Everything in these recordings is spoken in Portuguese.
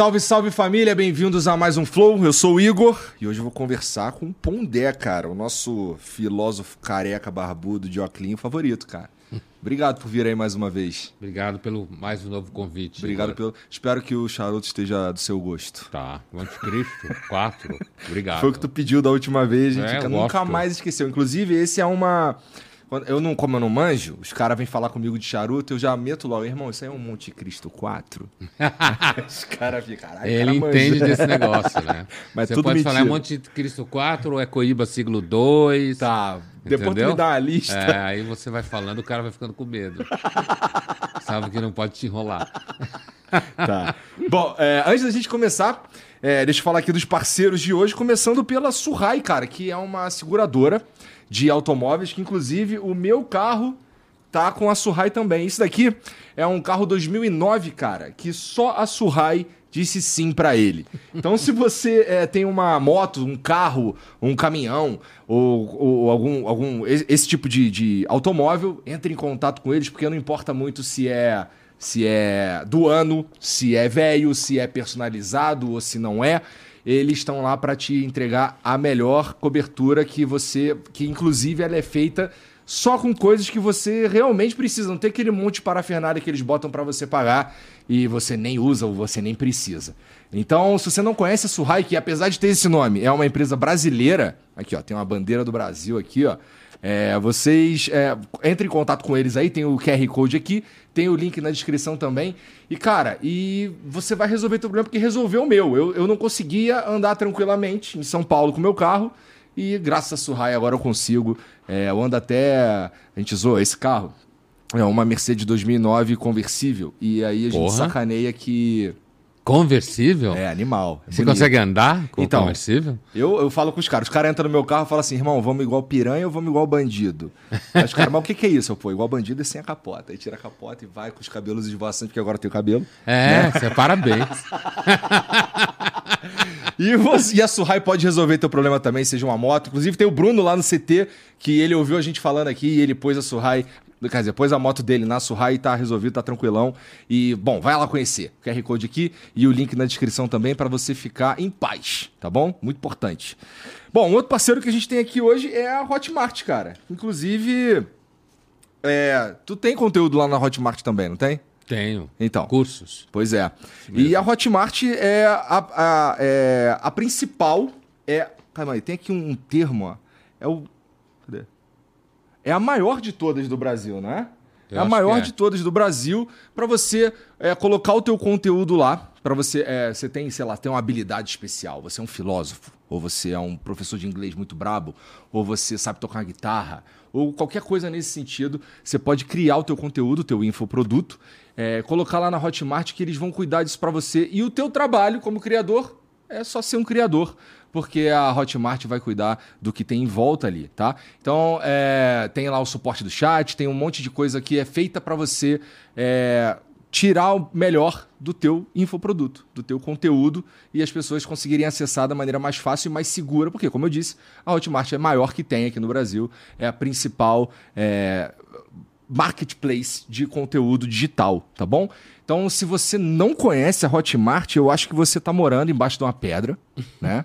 Salve, salve família, bem-vindos a mais um Flow. Eu sou o Igor e hoje eu vou conversar com o Pondé, cara, o nosso filósofo careca barbudo de Oclinho favorito, cara. Obrigado por vir aí mais uma vez. Obrigado pelo mais um novo convite. Obrigado pelo. Espero que o charuto esteja do seu gosto. Tá. O Anticristo 4. Obrigado. Foi o que tu pediu da última vez, gente. É, nunca mais esqueceu. Inclusive, esse é uma. Quando- Eu não, como eu não manjo, os caras vêm falar comigo de charuto, eu já meto logo, irmão, isso aí é um Monte Cristo 4? os caras ficam, caralho, Ele cara entende manja. desse negócio, né? Mas Você pode falar é mentira. Monte Cristo 4 ou é Coíba siglo 2. Tá, depois tu Entendeu? me dá uma lista. É, aí você vai falando, o cara vai ficando com medo. Sabe que não pode te enrolar. Tá. Bom, é, antes da gente começar, é, deixa eu falar aqui dos parceiros de hoje, começando pela Surrai, cara, que é uma seguradora de automóveis, que inclusive o meu carro tá com a Surrai também. Isso daqui é um carro 2009, cara, que só a Surrai disse sim pra ele. Então, se você é, tem uma moto, um carro, um caminhão ou, ou algum, algum esse tipo de, de automóvel, entre em contato com eles, porque não importa muito se é se é do ano, se é velho, se é personalizado ou se não é. Eles estão lá para te entregar a melhor cobertura que você, que inclusive ela é feita só com coisas que você realmente precisa. Não tem aquele monte de parafernália que eles botam para você pagar e você nem usa ou você nem precisa. Então, se você não conhece a Surrai, que apesar de ter esse nome, é uma empresa brasileira, aqui ó, tem uma bandeira do Brasil aqui, ó. É, vocês é, entrem em contato com eles aí, tem o QR Code aqui, tem o link na descrição também. E, cara, e você vai resolver teu problema porque resolveu o meu. Eu, eu não conseguia andar tranquilamente em São Paulo com o meu carro. E graças a Surrai agora eu consigo. É, eu ando até. A gente zoa esse carro. É uma Mercedes 2009 conversível. E aí a gente Porra. sacaneia que. Conversível? É animal. é Você bonito. consegue andar com Então. conversível? Eu, eu falo com os caras, os caras entram no meu carro e falam assim, irmão, vamos igual piranha ou vamos igual bandido? Aí os caras, mas o que, que é isso? Eu, pô, igual bandido é sem a capota. Aí tira a capota e vai com os cabelos esvoaçantes, porque agora eu tenho cabelo. É, você parabéns. E, você- e a Surrai pode resolver teu problema também, seja uma moto. Inclusive tem o Bruno lá no CT, que ele ouviu a gente falando aqui e ele pôs a Surrai, quer dizer, pôs a moto dele na Surrai e tá resolvido, tá tranquilão. E, bom, vai lá conhecer. O QR Code aqui e o link na descrição também para você ficar em paz, tá bom? Muito importante. Bom, outro parceiro que a gente tem aqui hoje é a Hotmart, cara. Inclusive, é, tu tem conteúdo lá na Hotmart também, não tem? Tenho. Então. Cursos. Pois é. E a Hotmart é a, a, é a principal. É. Calma aí, tem aqui um, termo, ó. É o. É a maior de todas do Brasil, né? Eu é a maior é. de todas do Brasil para você é, colocar o teu conteúdo lá. Para você, é, você tem, sei lá, tem uma habilidade especial. Você é um filósofo, ou você é um professor de inglês muito brabo, ou você sabe tocar guitarra, ou qualquer coisa nesse sentido. Você pode criar o teu conteúdo, o teu infoproduto, é, colocar lá na Hotmart que eles vão cuidar disso para você. E o teu trabalho como criador é só ser um criador, porque a Hotmart vai cuidar do que tem em volta ali, tá? Então, é, tem lá o suporte do chat, tem um monte de coisa que é feita para você é, tirar o melhor do teu infoproduto, do teu conteúdo e as pessoas conseguirem acessar da maneira mais fácil e mais segura, porque, como eu disse, a Hotmart é a maior que tem aqui no Brasil, é a principal é, marketplace de conteúdo digital, tá bom? Então, se você não conhece a Hotmart, eu acho que você está morando embaixo de uma pedra, né?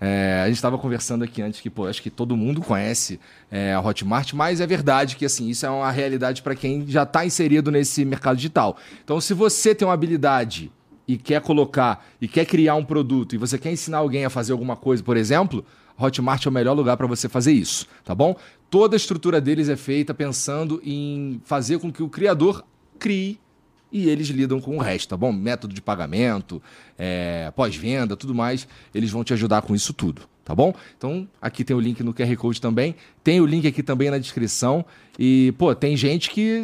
É, a gente estava conversando aqui antes que, pô, acho que todo mundo conhece é, a Hotmart, mas é verdade que, assim, isso é uma realidade para quem já está inserido nesse mercado digital. Então, se você tem uma habilidade e quer colocar e quer criar um produto e você quer ensinar alguém a fazer alguma coisa, por exemplo, Hotmart é o melhor lugar para você fazer isso, tá bom? Toda a estrutura deles é feita pensando em fazer com que o criador crie e eles lidam com o resto, tá bom? Método de pagamento, é, pós-venda, tudo mais, eles vão te ajudar com isso tudo, tá bom? Então, aqui tem o link no QR Code também, tem o link aqui também na descrição e, pô, tem gente que,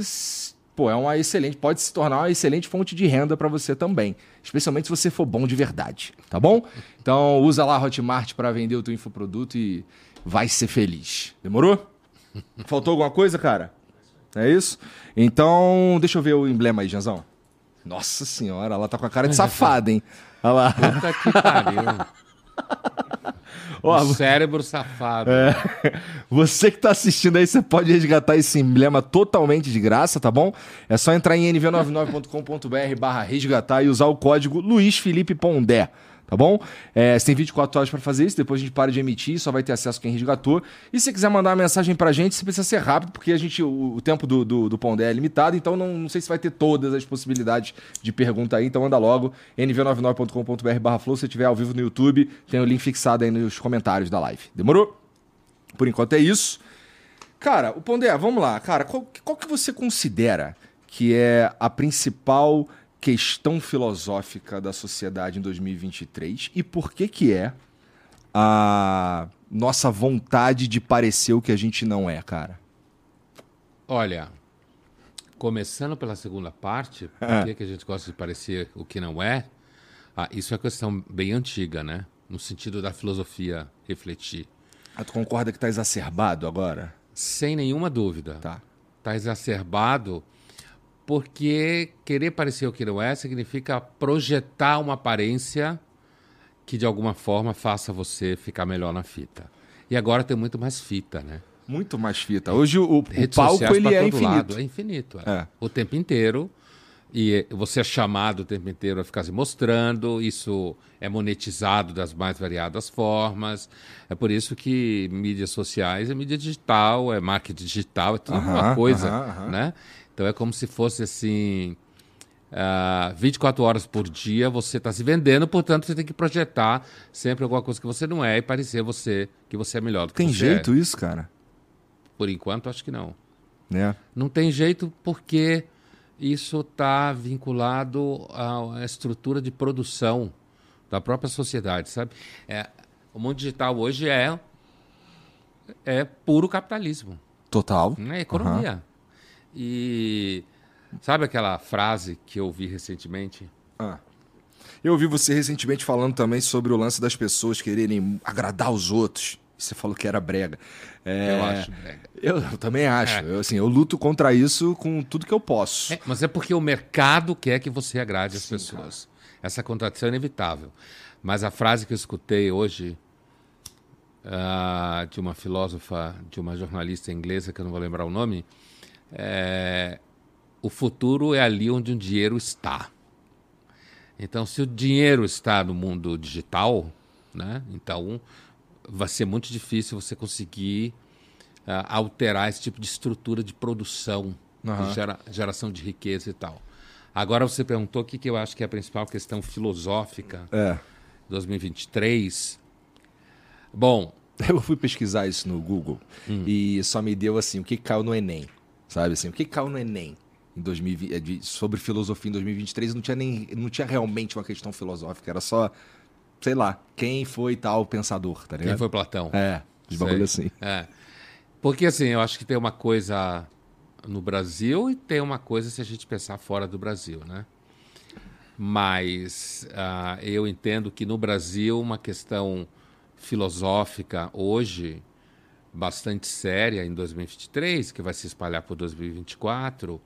pô, é uma excelente, pode se tornar uma excelente fonte de renda para você também, especialmente se você for bom de verdade, tá bom? Então, usa lá a Hotmart para vender o teu infoproduto e vai ser feliz. Demorou? Faltou alguma coisa, cara? É isso? Então, deixa eu ver o emblema aí, Janzão. Nossa senhora, ela tá com a cara de safada, hein? Olha lá. Puta que pariu. Ó, Um cérebro safado. É. Você que tá assistindo aí, você pode resgatar esse emblema totalmente de graça, tá bom? É só entrar em nv99.com.br barra resgatar e usar o código Luiz Felipe Pondé. Tá bom? É, você tem 24 horas para fazer isso, depois a gente para de emitir, só vai ter acesso quem resgatou. E se quiser mandar uma mensagem pra gente, você precisa ser rápido, porque a gente, o, o tempo do, do, do Pondé é limitado, então não, não sei se vai ter todas as possibilidades de pergunta aí, então manda logo, nv99.com.br barra flow, se tiver ao vivo no YouTube, tem o link fixado aí nos comentários da live. Demorou? Por enquanto é isso. Cara, o Pondé, vamos lá. Cara, qual, qual que você considera que é a principal questão filosófica da sociedade em 2023 e por que que é a nossa vontade de parecer o que a gente não é, cara? Olha, começando pela segunda parte, por É. que, que a gente gosta de parecer o que não é? Ah, isso é uma questão bem antiga, né? No sentido da filosofia refletir. Ah, tu concorda que tá exacerbado agora? Sem nenhuma dúvida. Tá. Está exacerbado porque querer parecer o que não é significa projetar uma aparência que de alguma forma faça você ficar melhor na fita. E agora tem muito mais fita, né? Muito mais fita. Hoje o, o palco ele é infinito. lado. É infinito. é. É. O tempo inteiro. E você é chamado o tempo inteiro a ficar se mostrando. Isso é monetizado das mais variadas formas. É por isso que mídias sociais é mídia digital, é marketing digital, é tudo uma Aham, coisa. aham, aham. Né? Então é como se fosse assim. ah, 24 horas por dia você está se vendendo, portanto você tem que projetar sempre alguma coisa que você não é e parecer você que você é melhor do que Tem você jeito é. isso, cara? Por enquanto, acho que não. Né? Não tem jeito porque isso está vinculado à estrutura de produção da própria sociedade, sabe? É, o mundo digital hoje é é puro capitalismo, Total. É economia. E sabe aquela frase que eu vi recentemente? Ah. Eu ouvi você recentemente falando também sobre o lance das pessoas quererem agradar os outros. Você falou que era brega. É, Eu acho. brega. Eu, eu também acho. É. Eu, assim, eu luto contra isso com tudo que eu posso. É, mas é porque o mercado quer que você agrade as pessoas. Essa contradição é inevitável. Mas a frase que eu escutei hoje ah, de uma filósofa, de uma jornalista inglesa, que eu não vou lembrar o nome, é, o futuro é ali onde o dinheiro está. Então, se o dinheiro está no mundo digital, né, então vai ser muito difícil você conseguir ah, alterar esse tipo de estrutura de produção, Aham. de gera- geração de riqueza e tal. Agora você perguntou o que, que eu acho que é a principal questão filosófica É. 2023. Bom, Eu fui pesquisar isso no Google Hum. e só me deu assim, o que caiu no Enem. Sabe assim, o que caiu no Enem em 2020, é, sobre filosofia em 2023 não tinha nem não tinha realmente uma questão filosófica, era só sei lá, quem foi tal pensador, tá ligado? quem foi Platão? É, de bagulho assim. É. Porque assim, eu acho que tem uma coisa no Brasil e tem uma coisa se a gente pensar fora do Brasil, né? Mas ah, eu entendo que no Brasil uma questão filosófica hoje bastante séria em 2023, que vai se espalhar por 2024,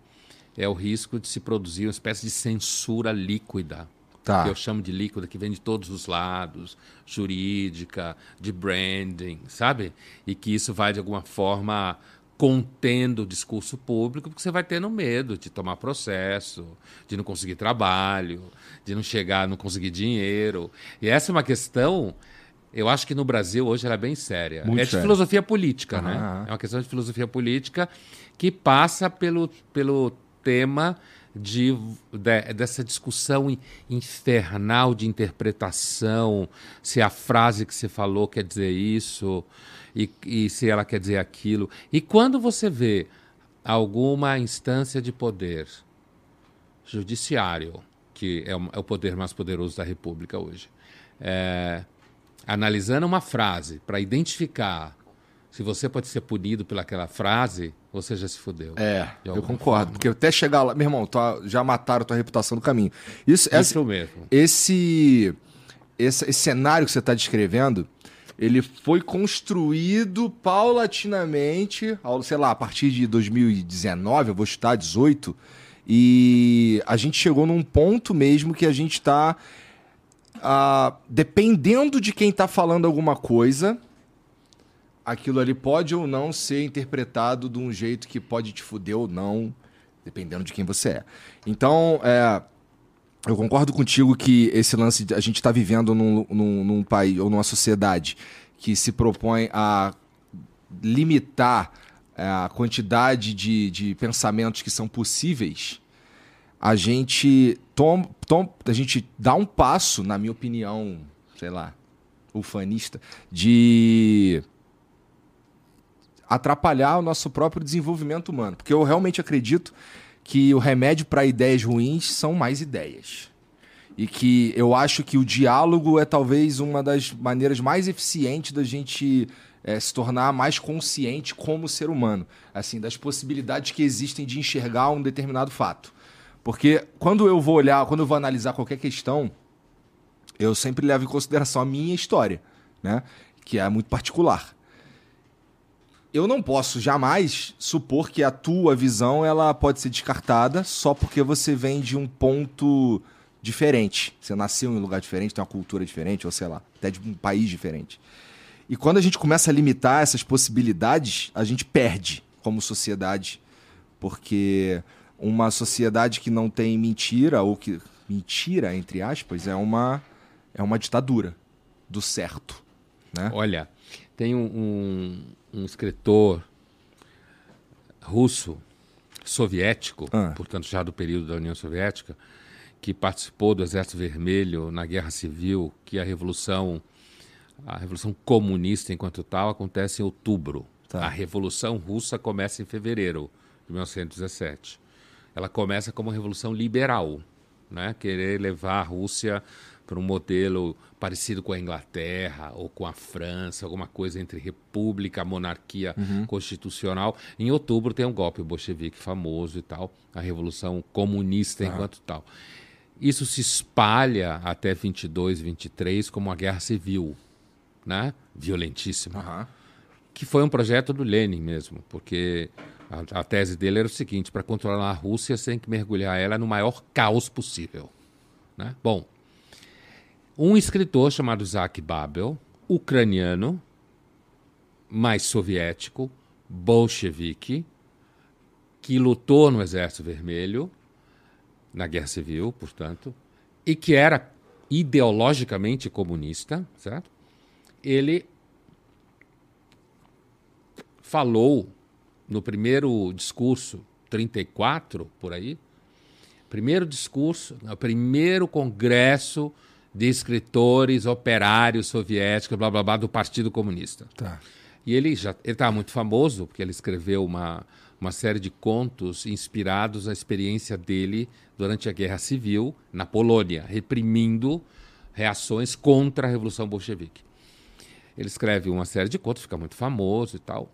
é o risco de se produzir uma espécie de censura líquida Tá. que eu chamo de líquida, que vem de todos os lados, jurídica, de branding, sabe? E que isso vai, de alguma forma, contendo o discurso público, porque você vai tendo medo de tomar processo, de não conseguir trabalho, de não chegar, não conseguir dinheiro. E essa é uma questão, eu acho que no Brasil hoje ela é bem séria. Muito é de filosofia política, né? É uma questão de filosofia política que passa pelo, pelo tema de, de- dessa discussão in- infernal de interpretação, se a frase que você falou quer dizer isso e, e se ela quer dizer aquilo. E quando você vê alguma instância de poder judiciário, que é o, é o poder mais poderoso da República hoje, é, analisando uma frase para identificar se você pode ser punido pelaquela frase, você já se fudeu. É, eu concordo. Porque até chegar lá, meu irmão, tua- já mataram tua reputação no caminho. Isso, essa- Isso mesmo. esse, esse, esse cenário que você está descrevendo, ele foi construído paulatinamente, ao, sei lá, a partir de 2019, eu vou chutar 18, e a gente chegou num ponto mesmo que a gente está ah, dependendo de quem tá falando alguma coisa, aquilo ali pode ou não ser interpretado de um jeito que pode te fuder ou não, dependendo de quem você é. Então, é, eu concordo contigo que esse lance, a gente está vivendo num, num, num país ou numa sociedade que se propõe a limitar é, a quantidade de, de pensamentos que são possíveis, a gente tom, tom, a gente dá um passo, na minha opinião, sei lá, ufanista, de atrapalhar o nosso próprio desenvolvimento humano. Porque eu realmente acredito que o remédio para ideias ruins são mais ideias. E que eu acho que o diálogo é talvez uma das maneiras mais eficientes da gente é, se tornar mais consciente como ser humano, assim, das possibilidades que existem de enxergar um determinado fato. Porque quando eu vou olhar, quando eu vou analisar qualquer questão, eu sempre levo em consideração a minha história, né? Que é muito particular eu não posso jamais supor que a tua visão ela pode ser descartada só porque você vem de um ponto diferente. Você nasceu em um lugar diferente, tem uma cultura diferente, ou sei lá, até de um país diferente. E quando a gente começa a limitar essas possibilidades, a gente perde como sociedade. Porque uma sociedade que não tem mentira, ou que. Mentira, entre aspas, é uma, é uma ditadura do certo. Né? Olha, tem um, um um escritor russo, soviético, ah. portanto já do período da União Soviética, que participou do Exército Vermelho na Guerra Civil, que a revolução a revolução comunista enquanto tal acontece em outubro. Tá. A revolução russa começa em fevereiro de 1917. Ela começa como revolução liberal, né? Querer levar a Rússia para um modelo parecido com a Inglaterra ou com a França, alguma coisa entre república, monarquia uhum. constitucional. Em outubro tem um golpe bolchevique famoso e tal, a Revolução Comunista uhum. enquanto tal. Isso se espalha até 22, 23 como uma guerra civil, né? violentíssima. Uhum. Que foi um projeto do Lenin mesmo, porque a, a tese dele era o seguinte: para controlar a Rússia, você tem que mergulhar ela no maior caos possível. Né? Bom, um escritor chamado Isaac Babel, ucraniano, mais soviético, bolchevique, que lutou no Exército Vermelho, na Guerra Civil, portanto, e que era ideologicamente comunista, certo? Ele falou no primeiro discurso, 34 por aí, primeiro discurso, no primeiro congresso de escritores operários soviéticos, blá blá blá, do Partido Comunista. Tá. E ele já estava muito famoso, porque ele escreveu uma, uma série de contos inspirados na experiência dele durante a Guerra Civil na Polônia, reprimindo reações contra a Revolução Bolchevique. Ele escreve uma série de contos, fica muito famoso e tal.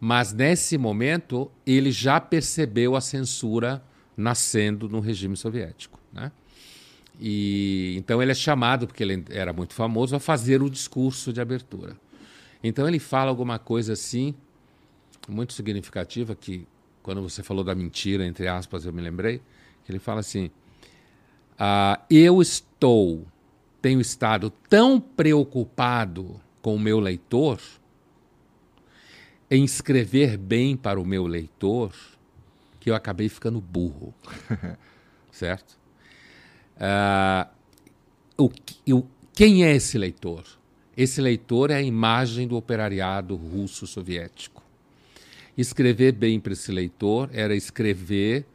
Mas nesse momento ele já percebeu a censura nascendo no regime soviético, né? E então ele é chamado, porque ele era muito famoso, a fazer o discurso de abertura. Então ele fala alguma coisa assim, muito significativa, que quando você falou da mentira, entre aspas, eu me lembrei, que ele fala assim: ah, Eu estou, tenho estado tão preocupado com o meu leitor, em escrever bem para o meu leitor, que eu acabei ficando burro. certo? Uh, o, o, quem é esse leitor? Esse leitor é a imagem do operariado russo-soviético. Escrever bem para esse leitor era escrever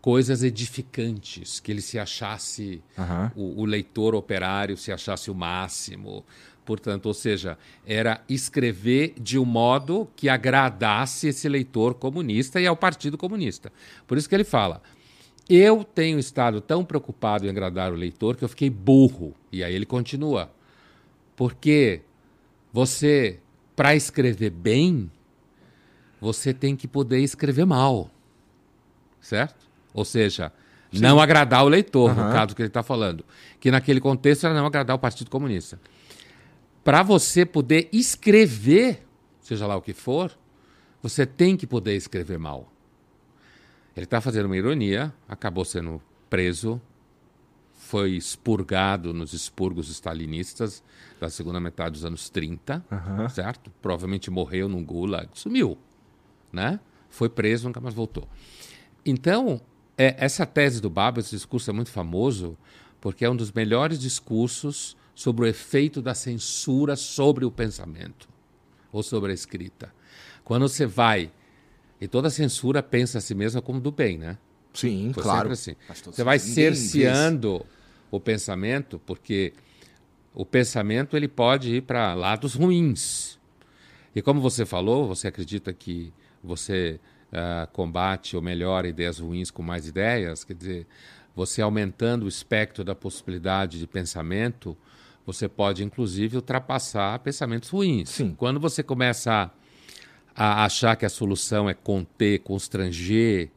coisas edificantes, que ele se achasse, uhum. o, o, leitor operário se achasse o máximo. Portanto, ou seja, era escrever de um modo que agradasse esse leitor comunista e ao Partido Comunista. Por isso que ele fala: eu tenho estado tão preocupado em agradar o leitor que eu fiquei burro. E aí ele continua. Porque você, para escrever bem, você tem que poder escrever mal. Certo? Ou seja, Sim. não agradar o leitor, uhum. no caso que ele está falando. Que naquele contexto era não agradar o Partido Comunista. Para você poder escrever, seja lá o que for, você tem que poder escrever mal. Ele está fazendo uma ironia, acabou sendo preso, foi expurgado nos expurgos stalinistas da segunda metade dos anos 30, certo? Provavelmente morreu num gulag, sumiu, né? Foi preso, nunca mais voltou. Então, é, essa tese do Baba, esse discurso é muito famoso, porque é um dos melhores discursos sobre o efeito da censura sobre o pensamento ou sobre a escrita. Quando você vai, e toda censura pensa a si mesma como do bem, né? Sim, Foi claro. assim. Você vai cerceando o pensamento, porque o pensamento ele pode ir para lados ruins. E como você falou, você acredita que você ah, combate ou melhora ideias ruins com mais ideias, quer dizer, você aumentando o espectro da possibilidade de pensamento, você pode inclusive ultrapassar pensamentos ruins. Sim. Quando você começa a, a achar que a solução é conter, constranger,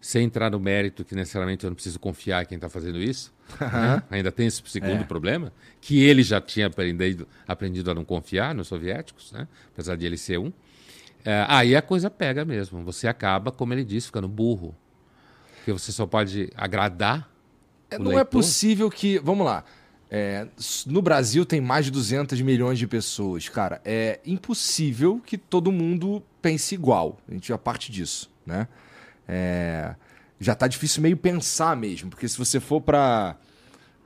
sem entrar no mérito que necessariamente eu não preciso confiar em quem está fazendo isso, né? ainda tem esse segundo É. problema, que ele já tinha aprendido, aprendido a não confiar nos soviéticos, né? apesar de ele ser um. É, aí a coisa pega mesmo. Você acaba, como ele disse, ficando burro. Porque você só pode agradar. É, o não é leitor. possível que. Vamos lá. É, no Brasil tem mais de 200 milhões de pessoas. Cara, é impossível que todo mundo pense igual. A gente já parte disso, né? É, já tá difícil meio pensar mesmo. Porque se você for para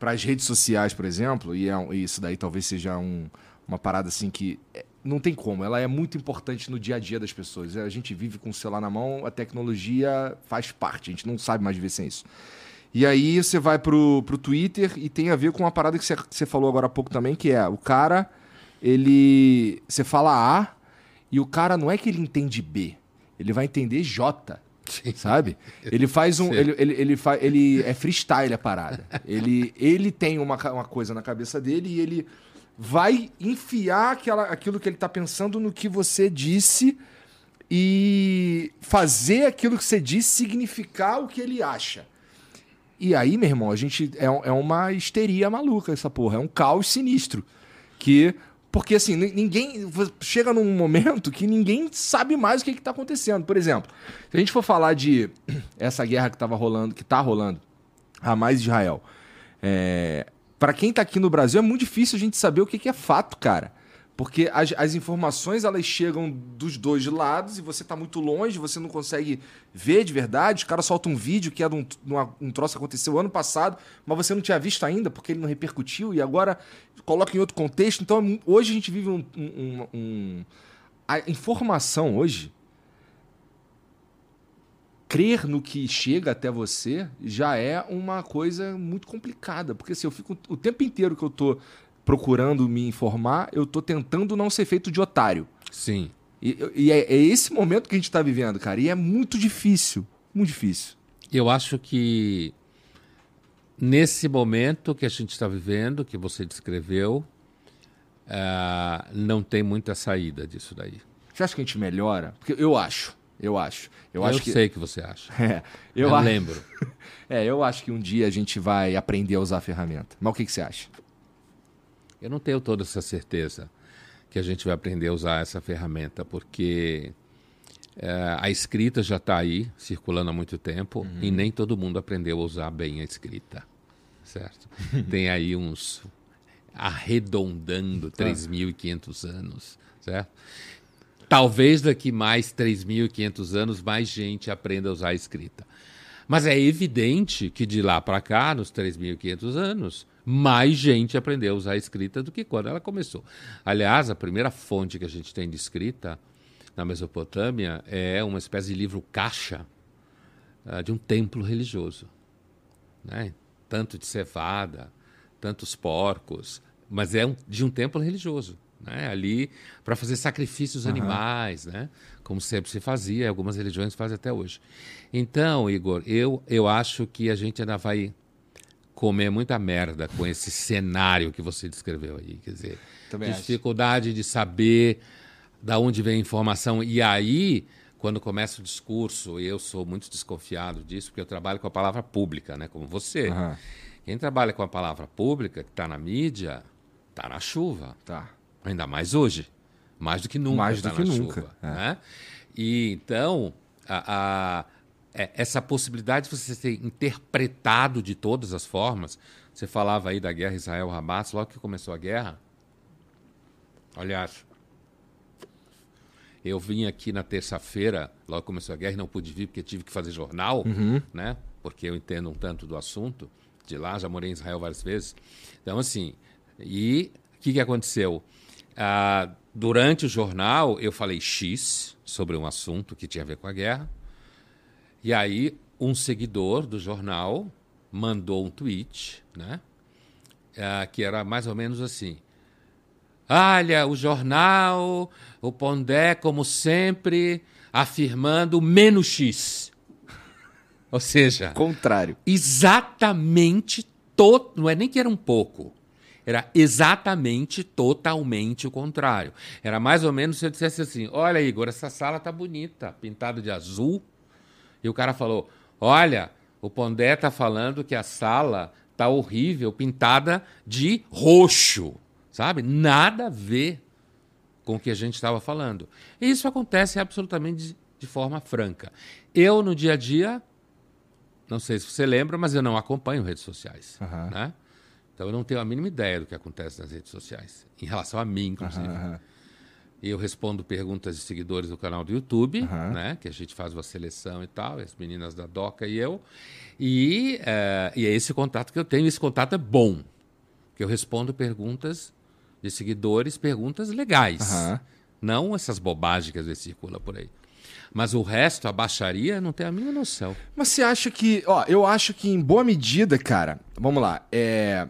as redes sociais, por exemplo, e, é isso daí talvez seja um- uma parada assim que é, não tem como. Ela é muito importante no dia a dia das pessoas. A gente vive com o celular na mão, a tecnologia faz parte. A gente não sabe mais viver sem isso. E aí você vai pro, pro Twitter e tem a ver com uma parada que você, falou agora há pouco também, que é o cara, ele. Você fala A e o cara não é que ele entende B, ele vai entender J. Sabe? Ele faz um. Sim. Ele, ele, ele, fa, ele é freestyle a parada. Ele, ele tem uma, uma coisa na cabeça dele e ele vai enfiar aquela, aquilo que ele tá pensando no que você disse e fazer aquilo que você disse significar o que ele acha. E aí, meu irmão, a gente. É, é uma histeria maluca essa porra. É um caos sinistro. Que. Porque assim, ni- ninguém. Chega num momento que ninguém sabe mais o que, está acontecendo. Por exemplo, se a gente for falar de essa guerra que tava rolando, que tá rolando, Hamas e Israel. É, para quem tá aqui no Brasil, é muito difícil a gente saber o que, que é fato, cara. Porque as, as informações elas chegam dos dois lados e você tá muito longe, você não consegue ver de verdade. Os caras soltam um vídeo que é de um, um troço que aconteceu ano passado, mas você não tinha visto ainda porque ele não repercutiu e agora coloca em outro contexto. Então é hoje a gente vive um. um- um- a informação hoje. Crer no que chega até você já é uma coisa muito complicada. Porque assim, eu fico o tempo inteiro que eu tô procurando me informar, eu tô tentando não ser feito de otário. Sim. E, e é, é esse momento que a gente tá vivendo, cara. E é muito difícil. Muito difícil. Eu acho que nesse momento que a gente está vivendo, que você descreveu, ah, não tem muita saída disso daí. Você acha que a gente melhora? Porque eu acho. Eu acho. Eu, Eu, acho que. sei que você acha. É, Eu, eu, acho, lembro. é, eu acho que um dia a gente vai aprender a usar a ferramenta. Mas o que, que você acha? Eu não tenho toda essa certeza que a gente vai aprender a usar essa ferramenta, porque eh, a escrita já está aí, circulando há muito tempo, e nem todo mundo aprendeu a usar bem a escrita, certo? Tem aí uns arredondando 3.500 anos, certo? Talvez daqui mais 3.500 anos mais gente aprenda a usar a escrita. Mas é evidente que de lá para cá, nos 3.500 anos, mais gente aprendeu a usar a escrita do que quando ela começou. Aliás, a primeira fonte que a gente tem de escrita na Mesopotâmia é uma espécie de livro caixa ah, de um templo religioso. Né? Tanto de cevada, tantos porcos, mas é um- de um templo religioso. Né? Ali para fazer sacrifícios animais, né? como sempre se fazia, algumas religiões fazem até hoje. Então, Igor, eu, eu acho que a gente ainda vai comer muita merda com esse cenário que você descreveu aí. Quer dizer, Também acho. dificuldade de saber da onde vem a informação. E aí, quando começa o discurso, e eu sou muito desconfiado disso, porque eu trabalho com a palavra pública, né? como você. Aham. Quem trabalha com a palavra pública, que está na mídia, está na chuva. Tá. Ainda mais hoje. Mais do que nunca. Mais do tá que na nunca, chuva, é. né? E então, a- a- é- essa possibilidade de você ser interpretado de todas as formas, Você falava aí da guerra Israel-Hamas, logo que começou a guerra. Aliás, eu vim aqui na terça-feira, logo que começou a guerra, e não pude vir porque tive que fazer jornal, né? Porque eu entendo um tanto do assunto de lá, já morei em Israel várias vezes. Então, assim, e o que, que aconteceu? Ah, durante o jornal, eu falei X sobre um assunto que tinha a ver com a guerra. E aí, um seguidor do jornal mandou um tweet, né? Ah, que era mais ou menos assim. Olha, o jornal, o Pondé, como sempre, afirmando menos X. Ou seja, Contrário. exatamente to... não é nem que era um pouco. Era exatamente totalmente o contrário. Era mais ou menos se eu dissesse assim: "Olha, Igor, essa sala tá bonita, pintada de azul". E o cara falou: "Olha, o Pondé tá falando que a sala tá horrível, pintada de roxo". Sabe? Nada a ver com o que a gente estava falando. E isso acontece absolutamente de, de forma franca. Eu, no dia a dia, não sei se você lembra, mas eu não acompanho redes sociais. Aham. Né? Então eu não tenho a mínima ideia do que acontece nas redes sociais, em relação a mim, inclusive. Aham. E eu respondo perguntas de seguidores do canal do YouTube, Aham. né? Que a gente faz uma seleção e tal, as meninas da Doca e eu. E, eh, e é esse contato que eu tenho. Esse contato é bom, que eu respondo perguntas de seguidores, perguntas legais. Aham. Não essas bobagens que às vezes circulam por aí. Mas o resto, a baixaria, não tem a mínima noção. Mas você acha que. Ó, eu acho que em boa medida, cara. Vamos lá. É.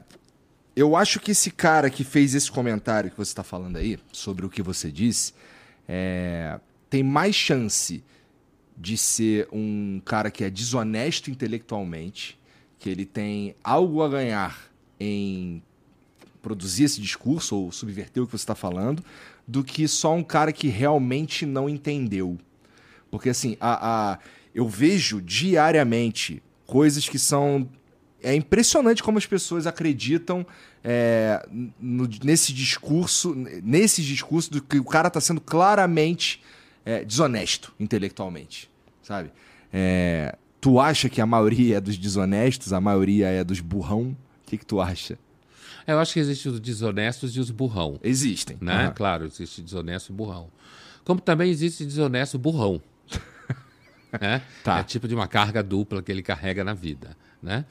Eu acho que esse cara que fez esse comentário que você está falando aí, sobre o que você disse, é, tem mais chance de ser um cara que é desonesto intelectualmente, que ele tem algo a ganhar em produzir esse discurso ou subverter o que você está falando, do que só um cara que realmente não entendeu. Porque assim, a, a- eu vejo diariamente coisas que são. É impressionante como as pessoas acreditam é, no- nesse discurso, nesse discurso do que o cara está sendo claramente é, desonesto intelectualmente, sabe? É, tu acha que a maioria é dos desonestos, a maioria é dos burrão? O que, que tu acha? Eu acho que existem os desonestos e os burrão. Existem. né? Aham. Claro, existe desonesto e burrão. Como também existe desonesto burrão. né? Tá. É tipo de uma carga dupla que ele carrega na vida, né?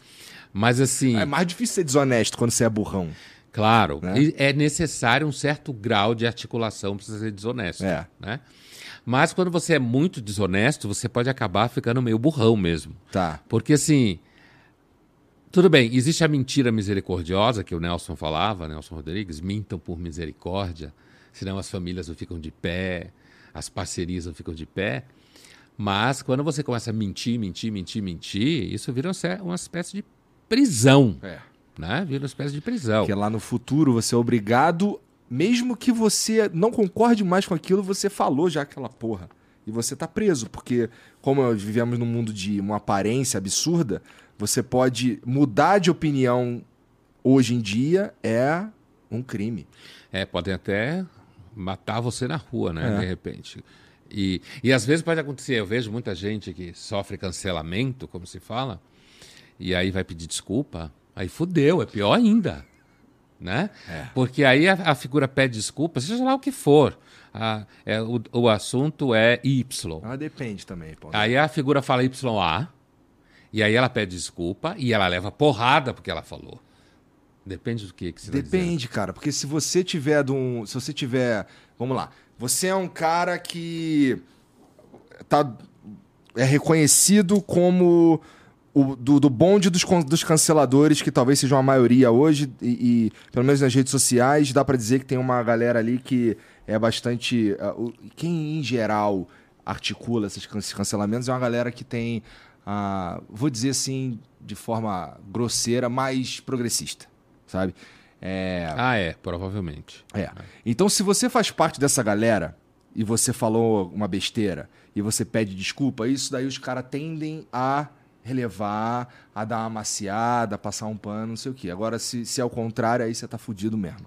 Mas assim, É mais difícil ser desonesto quando você é burrão. claro, Né? é necessário um certo grau de articulação para ser desonesto, É. né? Mas quando você é muito desonesto, você pode acabar ficando meio burrão mesmo. Tá. Porque assim, tudo bem, existe a mentira misericordiosa que o Nelson falava, Nelson Rodrigues, mintam por misericórdia, senão as famílias não ficam de pé, as parcerias não ficam de pé. Mas quando você começa a mentir, mentir, mentir, mentir, isso vira uma espécie de prisão, É. né? Vira uma espécie de prisão. Porque lá no futuro você é obrigado, mesmo que você não concorde mais com aquilo, você falou já aquela porra. E você tá preso, porque como vivemos num mundo de uma aparência absurda, você pode mudar de opinião hoje em dia é um crime. É, podem até matar você na rua, né? É. De repente. E, e às vezes pode acontecer, eu vejo muita gente que sofre cancelamento, como se fala, e aí vai pedir desculpa, aí fudeu, é pior ainda. Né? É. Porque aí a, a figura pede desculpa, seja lá o que for. A- é, o, o assunto é Y. Mas depende também, pô. Aí a figura fala YA, e aí ela pede desculpa e ela leva porrada porque ela falou. Depende do que, que você tá. Depende, cara, porque se você tiver de um, se você tiver, vamos lá, você é um cara que tá é reconhecido como o do, do bonde dos, dos canceladores, que talvez sejam a maioria hoje e, e, pelo menos nas redes sociais dá pra dizer que tem uma galera ali que é bastante, o- quem em geral articula esses can- esses cancelamentos é uma galera que tem, ah, vou dizer assim, de forma grosseira, mais progressista, sabe? É, Ah, é, provavelmente. é. Então, se você faz parte dessa galera e você falou uma besteira e você pede desculpa, isso daí os caras tendem a relevar, a dar uma maciada, a passar um pano, não sei o quê. Agora, se, se é o contrário, aí você tá fudido mesmo.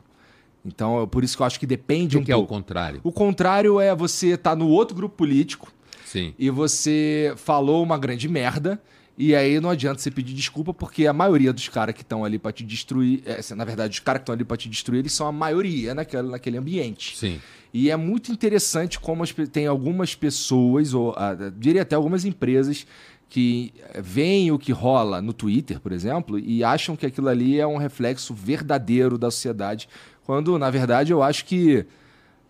Então, é por isso que eu acho que O depende que, um que é o pouco. contrário? O contrário é você tá no outro grupo político Sim. e você falou uma grande merda E aí não adianta você pedir desculpa, porque a maioria dos caras que estão ali para te destruir, é, na verdade, os caras que estão ali para te destruir, eles são a maioria naquele, naquele ambiente. Sim. E é muito interessante como as, tem algumas pessoas, ou ah, diria até algumas empresas, que veem o que rola no Twitter, por exemplo, e acham que aquilo ali é um reflexo verdadeiro da sociedade, quando, na verdade, eu acho que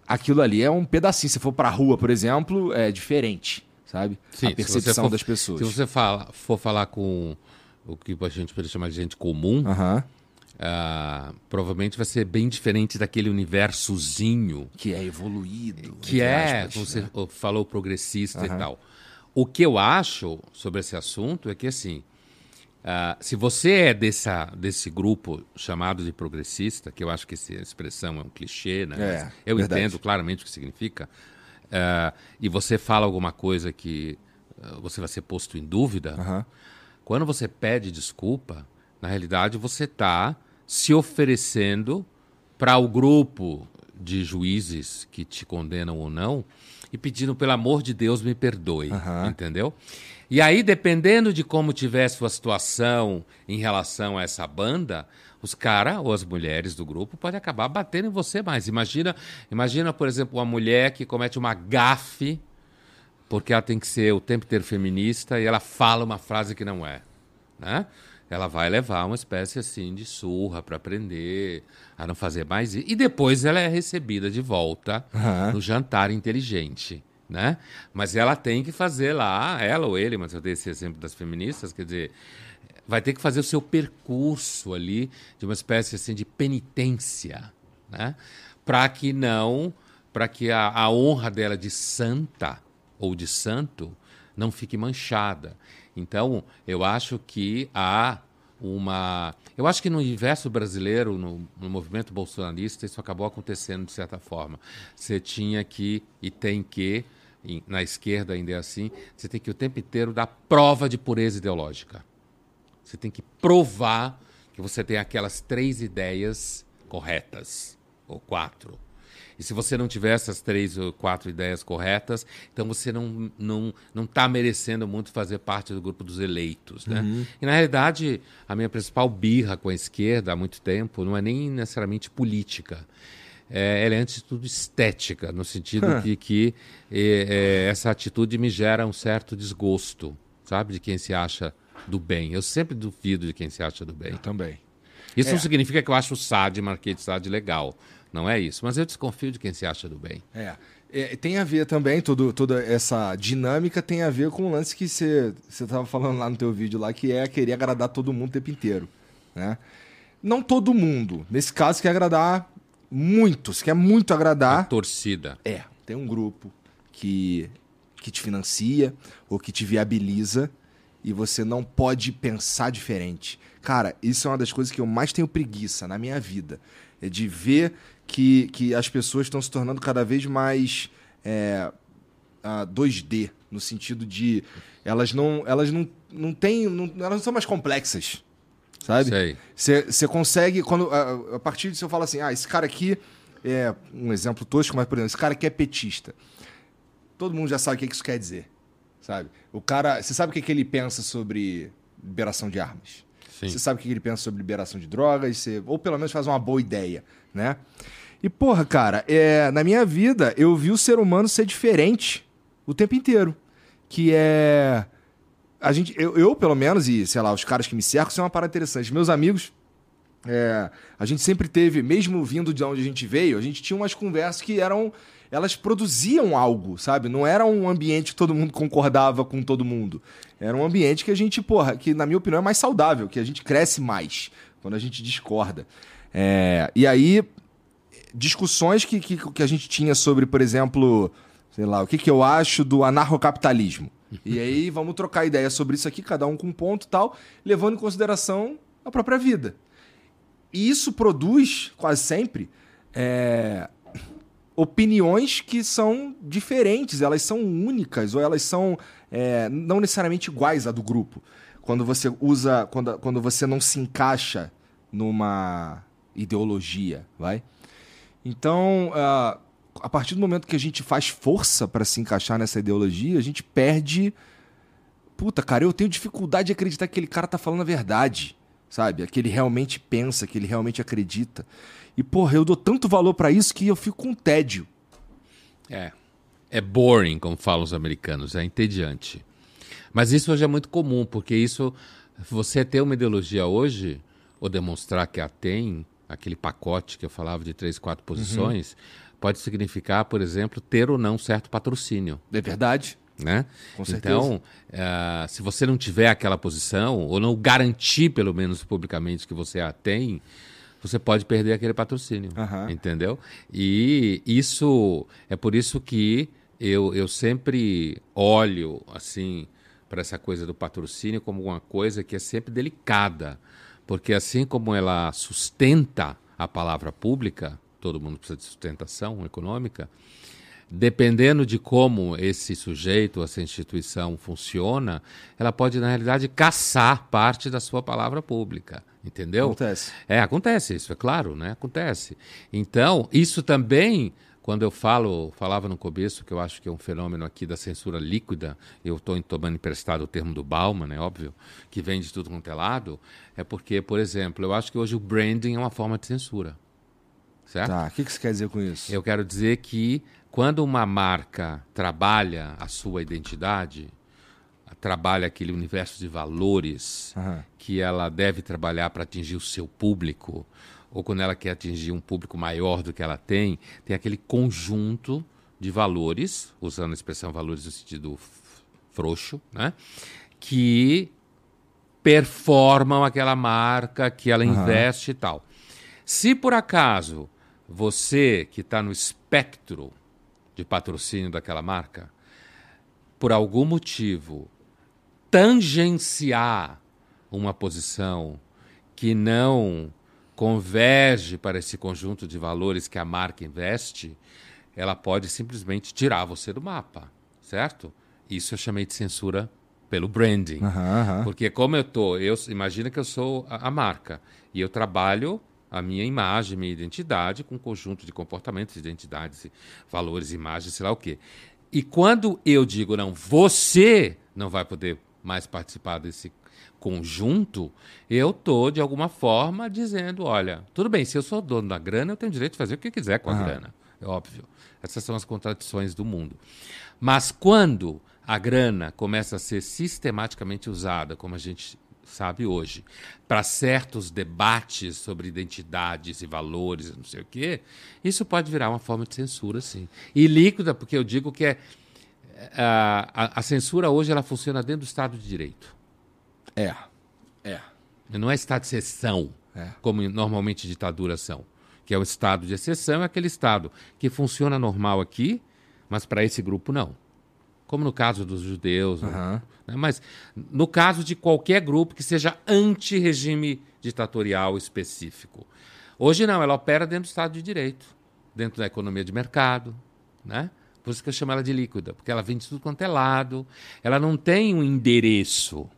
aquilo ali é um pedacinho. Se for pra rua, por exemplo, é diferente, sabe? Sim, a percepção for, das pessoas. Se você fala, for falar com o que a gente pode chamar de gente comum, ah, provavelmente vai ser bem diferente daquele universozinho Que é evoluído. que é, aspas, como você né? falou, progressista e tal. O que eu acho sobre esse assunto é que, assim, ah, se você é dessa, desse grupo chamado de progressista, que eu acho que essa expressão é um clichê, né? É, eu verdade. entendo claramente o que significa, ah, e você fala alguma coisa que ah, você vai ser posto em dúvida, Aham. quando você pede desculpa, na realidade você está se oferecendo para o grupo de juízes que te condenam ou não e pedindo, pelo amor de Deus, me perdoe. Aham. Entendeu? E aí, dependendo de como tiver sua situação em relação a essa banda, os caras ou as mulheres do grupo podem acabar batendo em você mais. Imagina, imagina, por exemplo, uma mulher que comete uma gafe porque ela tem que ser o tempo inteiro feminista e ela fala uma frase que não é, né? Ela vai levar uma espécie assim de surra para aprender a não fazer mais isso. E depois ela é recebida de volta Aham. no jantar inteligente, né? Mas ela tem que fazer lá, ela ou ele, mas eu dei esse exemplo das feministas, quer dizer, vai ter que fazer o seu percurso ali de uma espécie assim de penitência, né? Para que não, para que a, a honra dela de santa ou de santo não fique manchada. Então, eu acho que há uma. Eu acho que no universo brasileiro, no, no movimento bolsonarista, isso acabou acontecendo de certa forma. Você tinha que, e tem que, na esquerda ainda é assim, você tem que o tempo inteiro dar prova de pureza ideológica. Você tem que provar que você tem aquelas três ideias corretas, ou quatro. E se você não tiver essas três ou quatro ideias corretas, então você não não não está merecendo muito fazer parte do grupo dos eleitos, né? E na realidade a minha principal birra com a esquerda há muito tempo não é nem necessariamente política, é, ela é antes de tudo estética, no sentido de que é, é, essa atitude me gera um certo desgosto, sabe, de quem se acha do bem. Eu sempre duvido de quem se acha do bem. Eu também. Isso É. não significa que eu acho o SAD, Marquês de SAD, legal. Não é isso. Mas eu desconfio de quem se acha do bem. É. É, tem a ver também, tudo, toda essa dinâmica tem a ver com o lance que você estava falando lá no teu vídeo lá, que é querer agradar todo mundo o tempo inteiro. Né? Não todo mundo. Nesse caso, quer agradar muitos, quer muito A agradar. torcida. É, tem um grupo que, que te financia ou que te viabiliza e você não pode pensar diferente. Cara, isso é uma das coisas que eu mais tenho preguiça na minha vida. É de ver que, que as pessoas estão se tornando cada vez mais é, ah, 2D, no sentido de elas não, elas não, não têm. Não, elas não são mais complexas. Sabe? Você consegue, quando a, a partir disso eu falo assim, ah, esse cara aqui é um exemplo tosco, mas por exemplo, esse cara aqui é petista. Todo mundo já sabe o que que isso quer dizer, sabe? O cara, você sabe o que, que ele pensa sobre liberação de armas? Você sabe o que que ele pensa sobre liberação de drogas? Você, ou pelo menos faz uma boa ideia, né? E porra, cara, é, na minha vida eu vi o ser humano ser diferente o tempo inteiro, que é a gente, eu, eu, pelo menos, e sei lá, os caras que me cercam, isso é uma parada interessante. Meus amigos, é, a gente sempre teve, mesmo vindo de onde a gente veio, a gente tinha umas conversas que eram. Elas produziam algo, sabe? Não era um ambiente que todo mundo concordava com todo mundo. Era um ambiente que a gente, porra, que na minha opinião é mais saudável, que a gente cresce mais quando a gente discorda. É, e aí, discussões que, que, que a gente tinha sobre, por exemplo, sei lá, o que, que eu acho do anarcocapitalismo. E aí vamos trocar ideia sobre isso aqui, cada um com um ponto e tal, levando em consideração a própria vida. E isso produz, quase sempre, é, opiniões que são diferentes, elas são únicas, ou elas são é, não necessariamente iguais à do grupo. Quando você usa. Quando, quando você não se encaixa numa ideologia, vai? Então, ah, a partir do momento que a gente faz força para se encaixar nessa ideologia, a gente perde puta, cara, eu tenho dificuldade de acreditar que aquele cara tá falando a verdade, sabe? Que ele realmente pensa, que ele realmente acredita. E, porra, eu dou tanto valor para isso que eu fico com tédio. É. É boring, como falam os americanos, é entediante. Mas isso hoje é muito comum, porque isso, você ter uma ideologia hoje, ou demonstrar que a tem, aquele pacote que eu falava de três, quatro posições, uhum. pode significar, por exemplo, ter ou não certo patrocínio. É verdade. Né? Com certeza. Então, uh, se você não tiver aquela posição, ou não garantir, pelo menos publicamente, que você a tem, você pode perder aquele patrocínio. Uhum. Entendeu? E isso é por isso que eu, eu sempre olho assim para essa coisa do patrocínio como uma coisa que é sempre delicada. Porque assim como ela sustenta a palavra pública, todo mundo precisa de sustentação econômica, dependendo de como esse sujeito, essa instituição funciona, ela pode, na realidade, caçar parte da sua palavra pública. Entendeu? Acontece. É, acontece isso, é claro, né? Acontece. Então, isso também quando eu falo, falava no começo que eu acho que é um fenômeno aqui da censura líquida, eu estou tomando emprestado o termo do Bauman, é óbvio, que vem de tudo quanto é lado, é porque, por exemplo, eu acho que hoje o branding é uma forma de censura. Certo? Tá, o que, que você quer dizer com isso? Eu quero dizer que quando uma marca trabalha a sua identidade, trabalha aquele universo de valores uhum. que ela deve trabalhar para atingir o seu público, ou quando ela quer atingir um público maior do que ela tem, tem aquele conjunto de valores, usando a expressão valores no sentido frouxo, né? que performam aquela marca, que ela uhum. investe e tal. Se por acaso você que está no espectro de patrocínio daquela marca, por algum motivo tangenciar uma posição que não converge para esse conjunto de valores que a marca investe, ela pode simplesmente tirar você do mapa, certo? Isso eu chamei de censura pelo branding. Uhum, uhum. Porque como eu tô, eu imagina que eu sou a, a, marca e eu trabalho a minha imagem, minha identidade com um conjunto de comportamentos, identidades, valores, imagens, sei lá o quê. E quando eu digo não, você não vai poder mais participar desse conjunto, eu estou, de alguma forma, dizendo: olha, tudo bem, se eu sou dono da grana, eu tenho direito de fazer o que quiser com a grana. É óbvio. Essas são as contradições do mundo. Mas quando a grana começa a ser sistematicamente usada, como a gente sabe hoje, para certos debates sobre identidades e valores, não sei o quê, isso pode virar uma forma de censura, sim. E líquida, porque eu digo que é, a, a, a censura hoje ela funciona dentro do Estado de Direito. É. É. Não é estado de exceção, é. como normalmente ditaduras são. Que é o estado de exceção, é aquele estado que funciona normal aqui, mas para esse grupo não. Como no caso dos judeus. Uhum. Né? Mas no caso de qualquer grupo que seja anti-regime ditatorial específico. Hoje não, ela opera dentro do Estado de Direito, dentro da economia de mercado, né? Por isso que eu chamo ela de líquida, porque ela vem de tudo quanto é lado, ela não tem um endereço.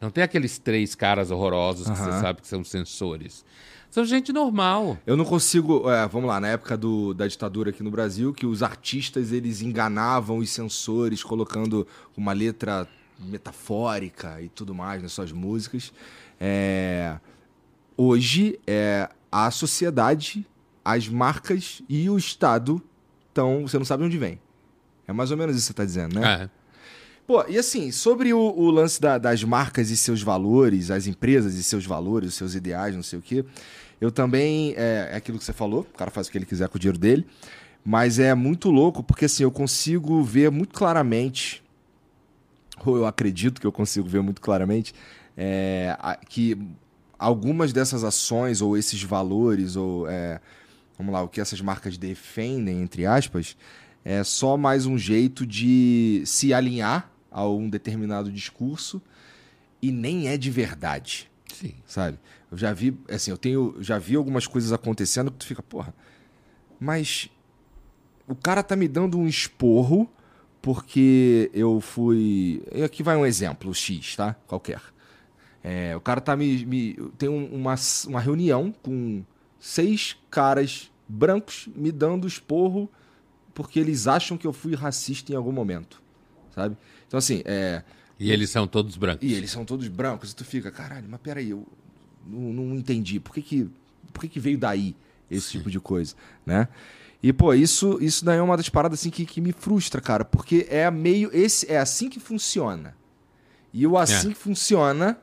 Não tem aqueles três caras horrorosos que você sabe que são sensores. São gente normal. Eu não consigo. É, vamos lá, na época do, da ditadura aqui no Brasil, que os artistas eles enganavam os sensores colocando uma letra metafórica e tudo mais nas suas músicas. É, hoje, é, a sociedade, as marcas e o Estado estão. Você não sabe onde vem. É mais ou menos isso que você está dizendo, né? É. Pô, e assim, sobre o, o lance da, das marcas e seus valores, as empresas e seus valores, os seus ideais, não sei o quê, eu também. É, é aquilo que você falou, o cara faz o que ele quiser com o dinheiro dele, mas é muito louco porque assim, eu consigo ver muito claramente, ou eu acredito que eu consigo ver muito claramente, é, que algumas dessas ações ou esses valores, ou é, vamos lá, o que essas marcas defendem, entre aspas, é só mais um jeito de se alinhar a um determinado discurso e nem é de verdade. Sim. Sabe? Eu já vi, assim, eu tenho, já vi algumas coisas acontecendo que tu fica, porra, mas o cara tá me dando um esporro porque eu fui. Aqui vai um exemplo, X, tá? Qualquer. É, o cara tá me. me tem uma, uma reunião com seis caras brancos me dando esporro porque eles acham que eu fui racista em algum momento. sabe? Então, assim, é. E eles são todos brancos. E eles são todos brancos, e tu fica, caralho, mas peraí, eu não, não entendi. Por que que, por que que veio daí esse Sim. tipo de coisa, né? E, pô, isso, isso daí é uma das paradas assim, que, que me frustra, cara, porque é meio. Esse, é assim que funciona. E o assim É. que funciona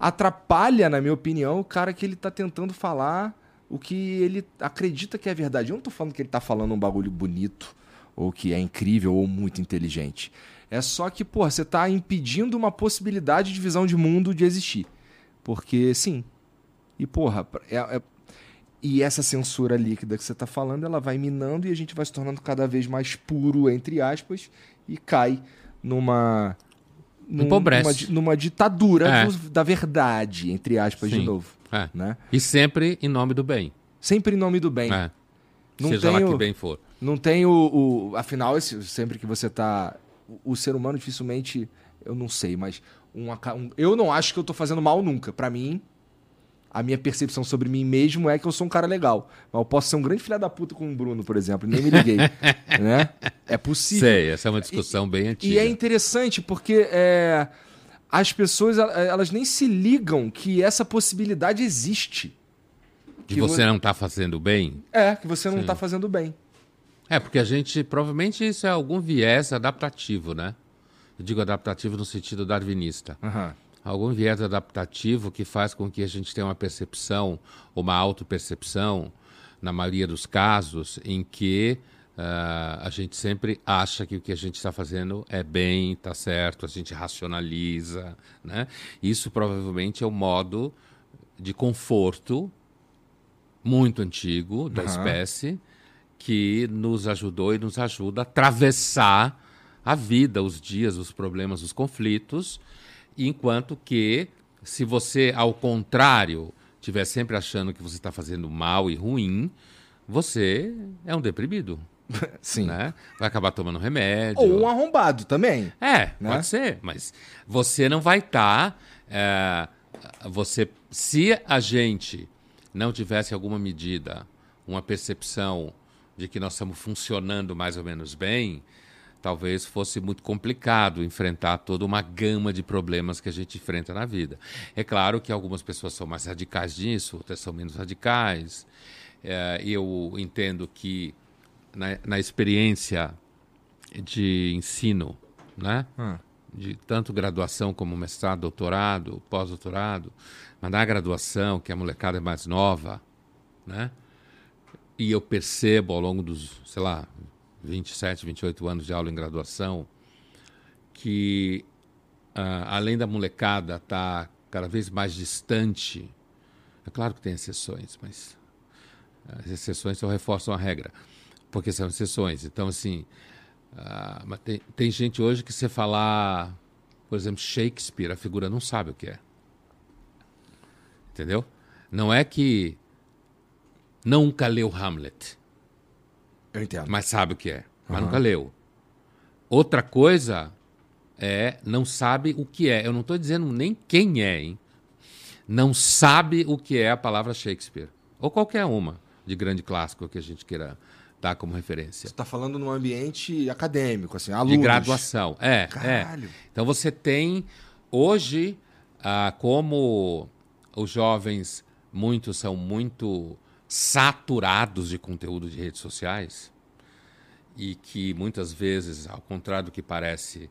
atrapalha, na minha opinião, o cara que ele tá tentando falar o que ele acredita que é verdade. Eu não tô falando que ele tá falando um bagulho bonito, ou que é incrível, ou muito inteligente. É só que, pô, você tá impedindo uma possibilidade de visão de mundo de existir. Porque, sim. E, porra, é- é- e essa censura líquida que você tá falando, ela vai minando e a gente vai se tornando cada vez mais puro, entre aspas, e cai numa. num- numa, numa ditadura É. do- da verdade, entre aspas, de Sim. novo. É. Né? E sempre em nome do bem. Sempre em nome do bem. É. Não Seja lá que bem for. Não tem o. o- afinal, esse- sempre que você tá. O, o ser humano dificilmente. Eu não sei, mas. Um, um- eu não acho que eu tô fazendo mal nunca. Pra mim, a minha percepção sobre mim mesmo é que eu sou um cara legal. Mas eu posso ser um grande filho da puta com o Bruno, por exemplo. e Nem me liguei. né? É possível. Sei, essa é uma discussão bem antiga. E é interessante porque é, as pessoas el- elas nem se ligam que essa possibilidade existe. De que você vo- não tá fazendo bem? É, que você não Sim. tá fazendo bem. É, porque a gente, provavelmente isso é algum viés adaptativo, né? Eu digo adaptativo no sentido darwinista. Aham. Algum viés adaptativo que faz com que a gente tenha uma percepção, uma autopercepção, na maioria dos casos, em que ah, a gente sempre acha que o que a gente está fazendo é bem, está certo, a gente racionaliza, né? Isso provavelmente é o modo de conforto muito antigo da Aham. espécie que nos ajudou e nos ajuda a atravessar a vida, os dias, os problemas, os conflitos, enquanto que se você, ao contrário, estiver sempre achando que você está fazendo mal e ruim, você é um deprimido, Sim. né? Vai acabar tomando remédio. Ou um arrombado também. É, né? pode ser, mas você não vai estar. você, se a gente não tivesse alguma medida, uma percepção de que nós estamos funcionando mais ou menos bem, talvez fosse muito complicado enfrentar toda uma gama de problemas que a gente enfrenta na vida. É claro que algumas pessoas são mais radicais nisso, outras são menos radicais. É, eu entendo que na, na experiência de ensino, né? Hum. De tanto graduação como mestrado, doutorado, pós-doutorado, mas na graduação, que a molecada é mais nova, né? E eu percebo ao longo dos, sei lá, 27, 28 anos de aula em graduação, que ah, além da molecada estar cada vez mais distante, é claro que tem exceções, mas as exceções só reforçam a regra, porque são exceções. Então, assim, mas tem, tem gente hoje que você falar, por exemplo, Shakespeare, a figura não sabe o que é. Entendeu? Não é que nunca leu Hamlet, Eu entendo. mas sabe o que é, mas nunca leu. Outra coisa é não sabe o que é. Eu não estou dizendo nem quem é, hein? Não sabe o que é a palavra Shakespeare. Ou qualquer uma de grande clássico que a gente queira dar como referência. Você tá falando num ambiente acadêmico, assim, alunos. De graduação. É, é. Caralho. Então você tem hoje, ah, como os jovens, muitos são muito saturados de conteúdo de redes sociais e que muitas vezes, ao contrário do que parece,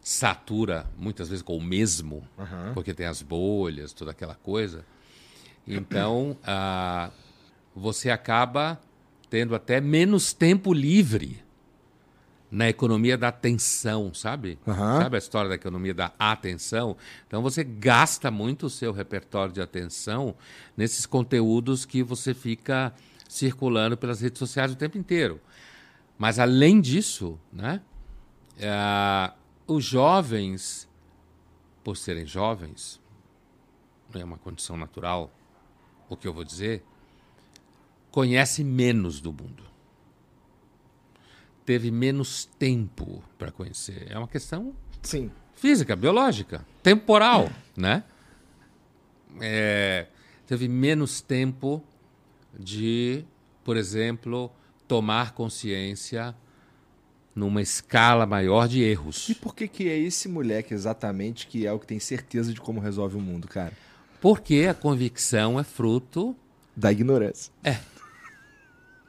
satura muitas vezes com o mesmo, Aham. porque tem as bolhas, toda aquela coisa. Então, ah, você acaba tendo até menos tempo livre na economia da atenção, sabe? Aham. Sabe a história da economia da atenção? Então você gasta muito o seu repertório de atenção nesses conteúdos que você fica circulando pelas redes sociais o tempo inteiro. Mas além disso, né? ah, os jovens, por serem jovens, é uma condição natural, o que eu vou dizer, conhece menos do mundo. Teve menos tempo para conhecer. É uma questão Sim. física, biológica, temporal, né? É, teve menos tempo de, por exemplo, tomar consciência numa escala maior de erros. E por que, que é esse moleque exatamente que é o que tem certeza de como resolve o mundo, cara? Porque a convicção é fruto Da ignorância.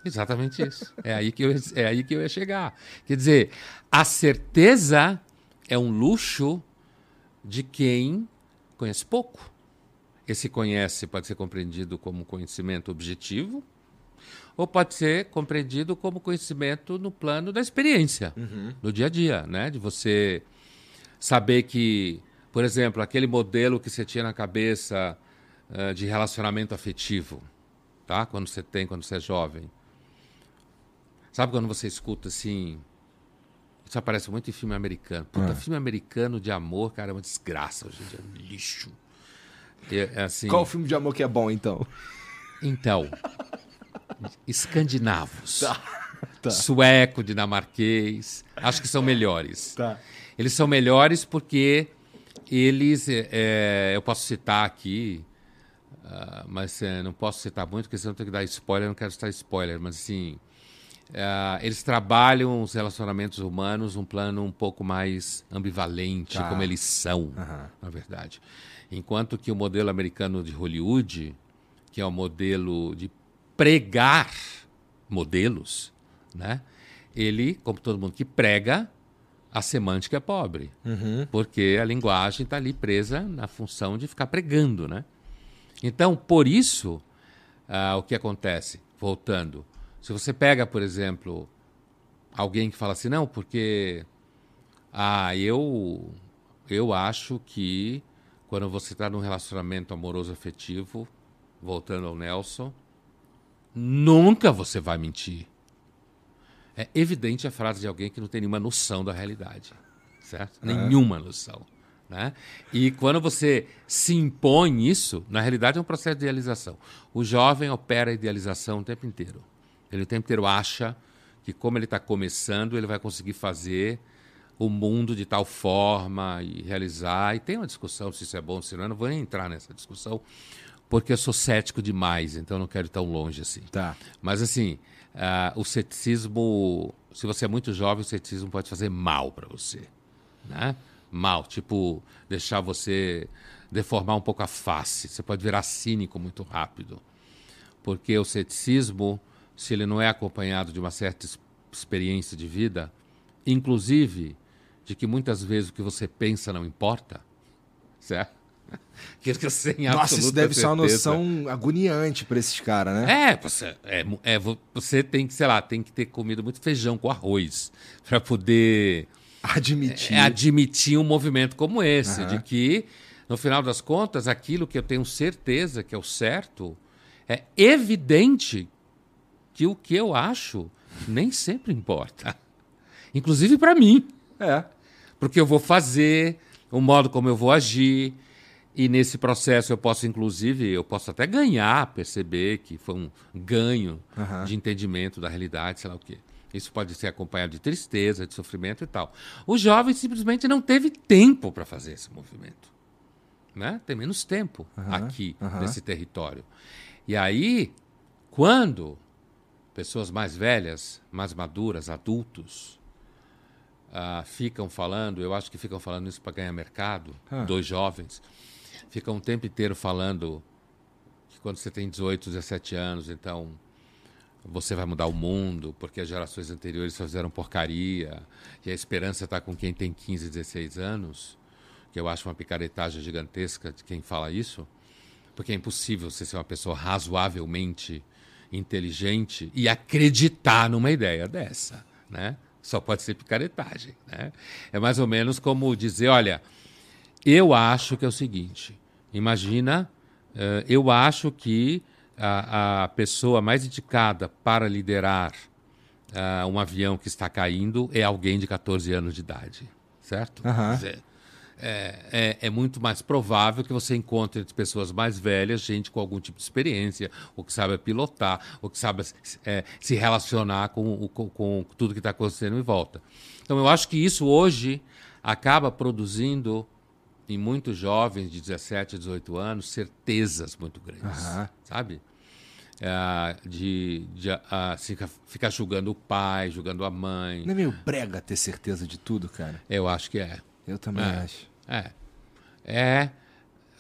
Exatamente isso. É aí, que eu, é aí que eu ia chegar. Quer dizer, a certeza é um luxo de quem conhece pouco. Esse conhece pode ser compreendido como conhecimento objetivo, ou pode ser compreendido como conhecimento no plano da experiência, no dia a dia, né? De você saber que, por exemplo, aquele modelo que você tinha na cabeça eh, de relacionamento afetivo, tá? Quando você tem, quando você é jovem. Sabe quando você escuta assim? Isso aparece muito em filme americano. Puta, Ah. filme americano de amor, cara, é uma desgraça hoje em dia, é um lixo. É, é assim, Qual o filme de amor que é bom, então? então, escandinavos, tá. sueco, dinamarquês, acho que são melhores. Tá. Eles são melhores porque eles, é, é, eu posso citar aqui, ah, mas é, não posso citar muito, porque senão eu tenho que dar spoiler, eu não quero citar spoiler, mas assim, ah, eles trabalham os relacionamentos humanos num plano um pouco mais ambivalente, Tá. como eles são, Aham. na verdade. Enquanto que o modelo americano de Hollywood, que é o modelo de pregar modelos, né? ele, como todo mundo que prega, a semântica é pobre. Porque a linguagem está ali presa na função de ficar pregando. Né? Então, por isso, ah, o que acontece? Voltando. Se você pega, por exemplo, alguém que fala assim, não, porque ah, eu, eu acho que quando você está num relacionamento amoroso afetivo, voltando ao Nelson, nunca você vai mentir. É evidente a frase de alguém que não tem nenhuma noção da realidade, certo? Nenhuma noção. Né? E quando você se impõe isso, na realidade é um processo de idealização. O jovem opera a idealização o tempo inteiro. Ele o tempo inteiro acha que, como ele está começando, ele vai conseguir fazer o mundo de tal forma e realizar. E tem uma discussão se isso é bom ou se não é. Não vou nem entrar nessa discussão, porque eu sou cético demais, então não quero ir tão longe assim. Tá. Mas assim, ah, o ceticismo, se você é muito jovem, o ceticismo pode fazer mal para você, né? Mal, tipo deixar você deformar um pouco a face. Você pode virar cínico muito rápido, porque o ceticismo, se ele não é acompanhado de uma certa experiência de vida, inclusive de que muitas vezes o que você pensa não importa, certo? Que Nossa, isso deve ser uma certeza. noção agoniante pra esses caras, né? É, você, é, é, vo- você tem que, sei lá, tem que ter comido muito feijão com arroz para poder Admitir. é, admitir um movimento como esse, Aham. de que, no final das contas, aquilo que eu tenho certeza que é o certo, é evidente que o que eu acho nem sempre importa. Inclusive para mim É. porque eu vou fazer, o modo como eu vou agir. E nesse processo eu posso, inclusive, eu posso até ganhar, perceber que foi um ganho Aham. de entendimento da realidade, sei lá o quê. Isso pode ser acompanhado de tristeza, de sofrimento e tal. O jovem simplesmente não teve tempo para fazer esse movimento. Né? Tem menos tempo Aham, aqui, aham. nesse território. E aí, quando pessoas mais velhas, mais maduras, adultos, ah, ficam falando, eu acho que ficam falando isso para ganhar mercado, Ah. dois jovens, ficam o tempo inteiro falando que quando você tem 18, 17 anos, então você vai mudar o mundo, porque as gerações anteriores fizeram porcaria, e a esperança está com quem tem 15, 16 anos, que eu acho uma picaretagem gigantesca de quem fala isso, porque é impossível você ser uma pessoa razoavelmente inteligente e acreditar numa ideia dessa, né? Só pode ser picaretagem, né? É mais ou menos como dizer, olha, eu acho que é o seguinte, imagina, eh, eu acho que a, a pessoa mais indicada para liderar ah, um avião que está caindo é alguém de 14 anos de idade, certo? Aham. É, é, é muito mais provável que você encontre entre pessoas mais velhas gente com algum tipo de experiência, ou que saiba pilotar, ou que saiba é, se relacionar com, o- com, com tudo que está acontecendo em volta. Então, eu acho que isso hoje acaba produzindo em muitos jovens de 17, 18 anos certezas muito grandes, Aham. sabe? ah, de, de ah, ficar, ficar julgando o pai, julgando a mãe. Não é meio brega ter certeza de tudo, cara? Eu acho que é. Eu também É. acho. É. É.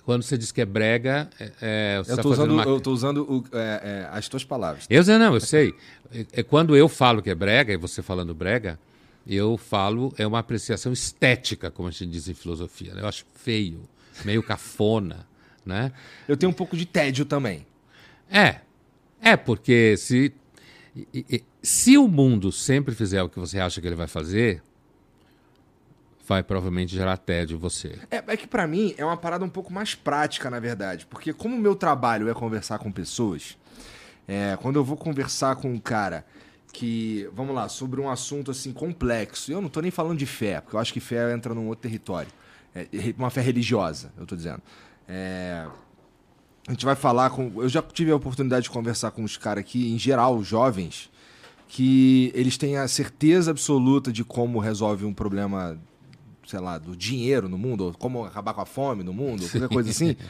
Quando você diz que é brega, é, é, você Eu tá tô fazendo usando, uma- eu tô usando o- é, é, as tuas palavras. Eu sei, não, eu sei. É, é quando eu falo que é brega, e você falando brega, eu falo, é uma apreciação estética, como a gente diz em filosofia. né? Eu acho feio, meio cafona, né? Eu tenho um pouco de tédio também. É. É, porque se, se o mundo sempre fizer o que você acha que ele vai fazer, vai provavelmente gerar tédio em você. É, é que pra mim é uma parada um pouco mais prática, na verdade. Porque como o meu trabalho é conversar com pessoas, é, quando eu vou conversar com um cara que, vamos lá, sobre um assunto assim complexo, eu não tô nem falando de fé, porque eu acho que fé entra num outro território. É, uma fé religiosa, eu tô dizendo. É, a gente vai falar com. Eu já tive a oportunidade de conversar com os caras aqui, em geral, jovens, que eles têm a certeza absoluta de como resolve um problema, sei lá, do dinheiro no mundo, ou como acabar com a fome no mundo, ou qualquer coisa assim.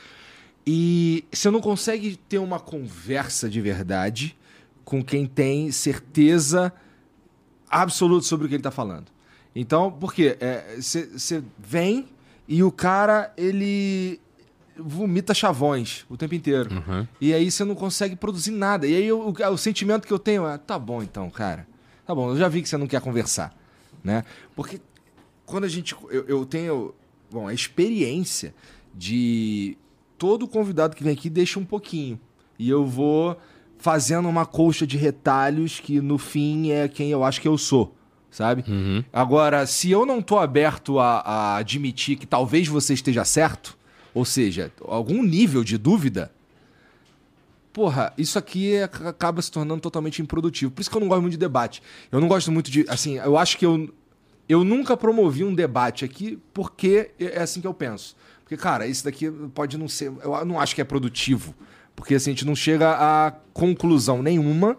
E você não consegue ter uma conversa de verdade com quem tem certeza absoluta sobre o que ele tá falando. Então, por quê? Você vem e o cara, ele vomita chavões o tempo inteiro. Uhum. E aí você não consegue produzir nada. E aí o, o- o sentimento que eu tenho é, tá bom então, cara. Tá bom, eu já vi que você não quer conversar, né? Porque quando a gente eu, eu tenho, bom, a experiência de todo convidado que vem aqui deixa um pouquinho. E eu vou fazendo uma colcha de retalhos que no fim é quem eu acho que eu sou, sabe? Uhum. Agora, se eu não tô aberto a, a admitir que talvez você esteja certo, ou seja, algum nível de dúvida, porra, isso aqui é- acaba se tornando totalmente improdutivo. Por isso que eu não gosto muito de debate. Eu não gosto muito de. Assim, eu acho que eu. Eu nunca promovi um debate aqui porque é assim que eu penso. Porque, cara, isso daqui pode não ser. Eu não acho que é produtivo. Porque assim, a gente não chega a conclusão nenhuma.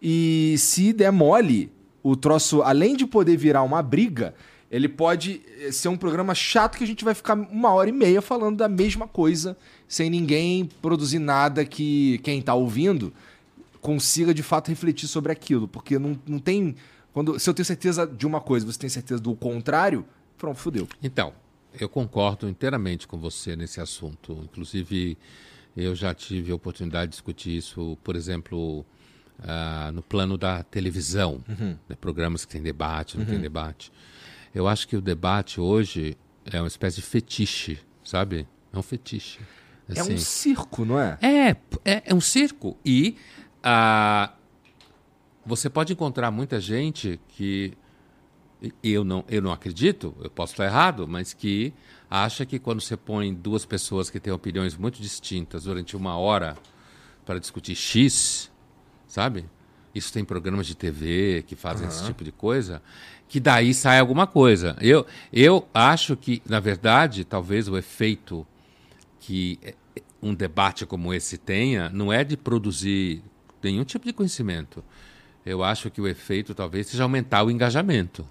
E se der mole, o troço, além de poder virar uma briga, ele pode eh, ser um programa chato que a gente vai ficar uma hora e meia falando da mesma coisa, sem ninguém produzir nada que quem tá ouvindo consiga de fato refletir sobre aquilo. Porque não, não tem. Quando, se eu tenho certeza de uma coisa, você tem certeza do contrário, pronto, fudeu. Então, eu concordo inteiramente com você nesse assunto. Inclusive, eu já tive a oportunidade de discutir isso, por exemplo, ah, no plano da televisão, né, programas que tem debate, não tem debate. Eu acho que o debate hoje é uma espécie de fetiche, sabe? É um fetiche. É Assim, um circo, não é? é, é, é um circo. E ah, você pode encontrar muita gente que eu não, eu não acredito, eu posso estar errado, mas que acha que quando você põe duas pessoas que têm opiniões muito distintas durante uma hora para discutir X, sabe? Isso tem programas de TV que fazem esse tipo de coisa, que daí sai alguma coisa. Eu, eu acho que, na verdade, talvez o efeito que eh, um debate como esse tenha não é de produzir nenhum tipo de conhecimento. Eu acho que o efeito talvez seja aumentar o engajamento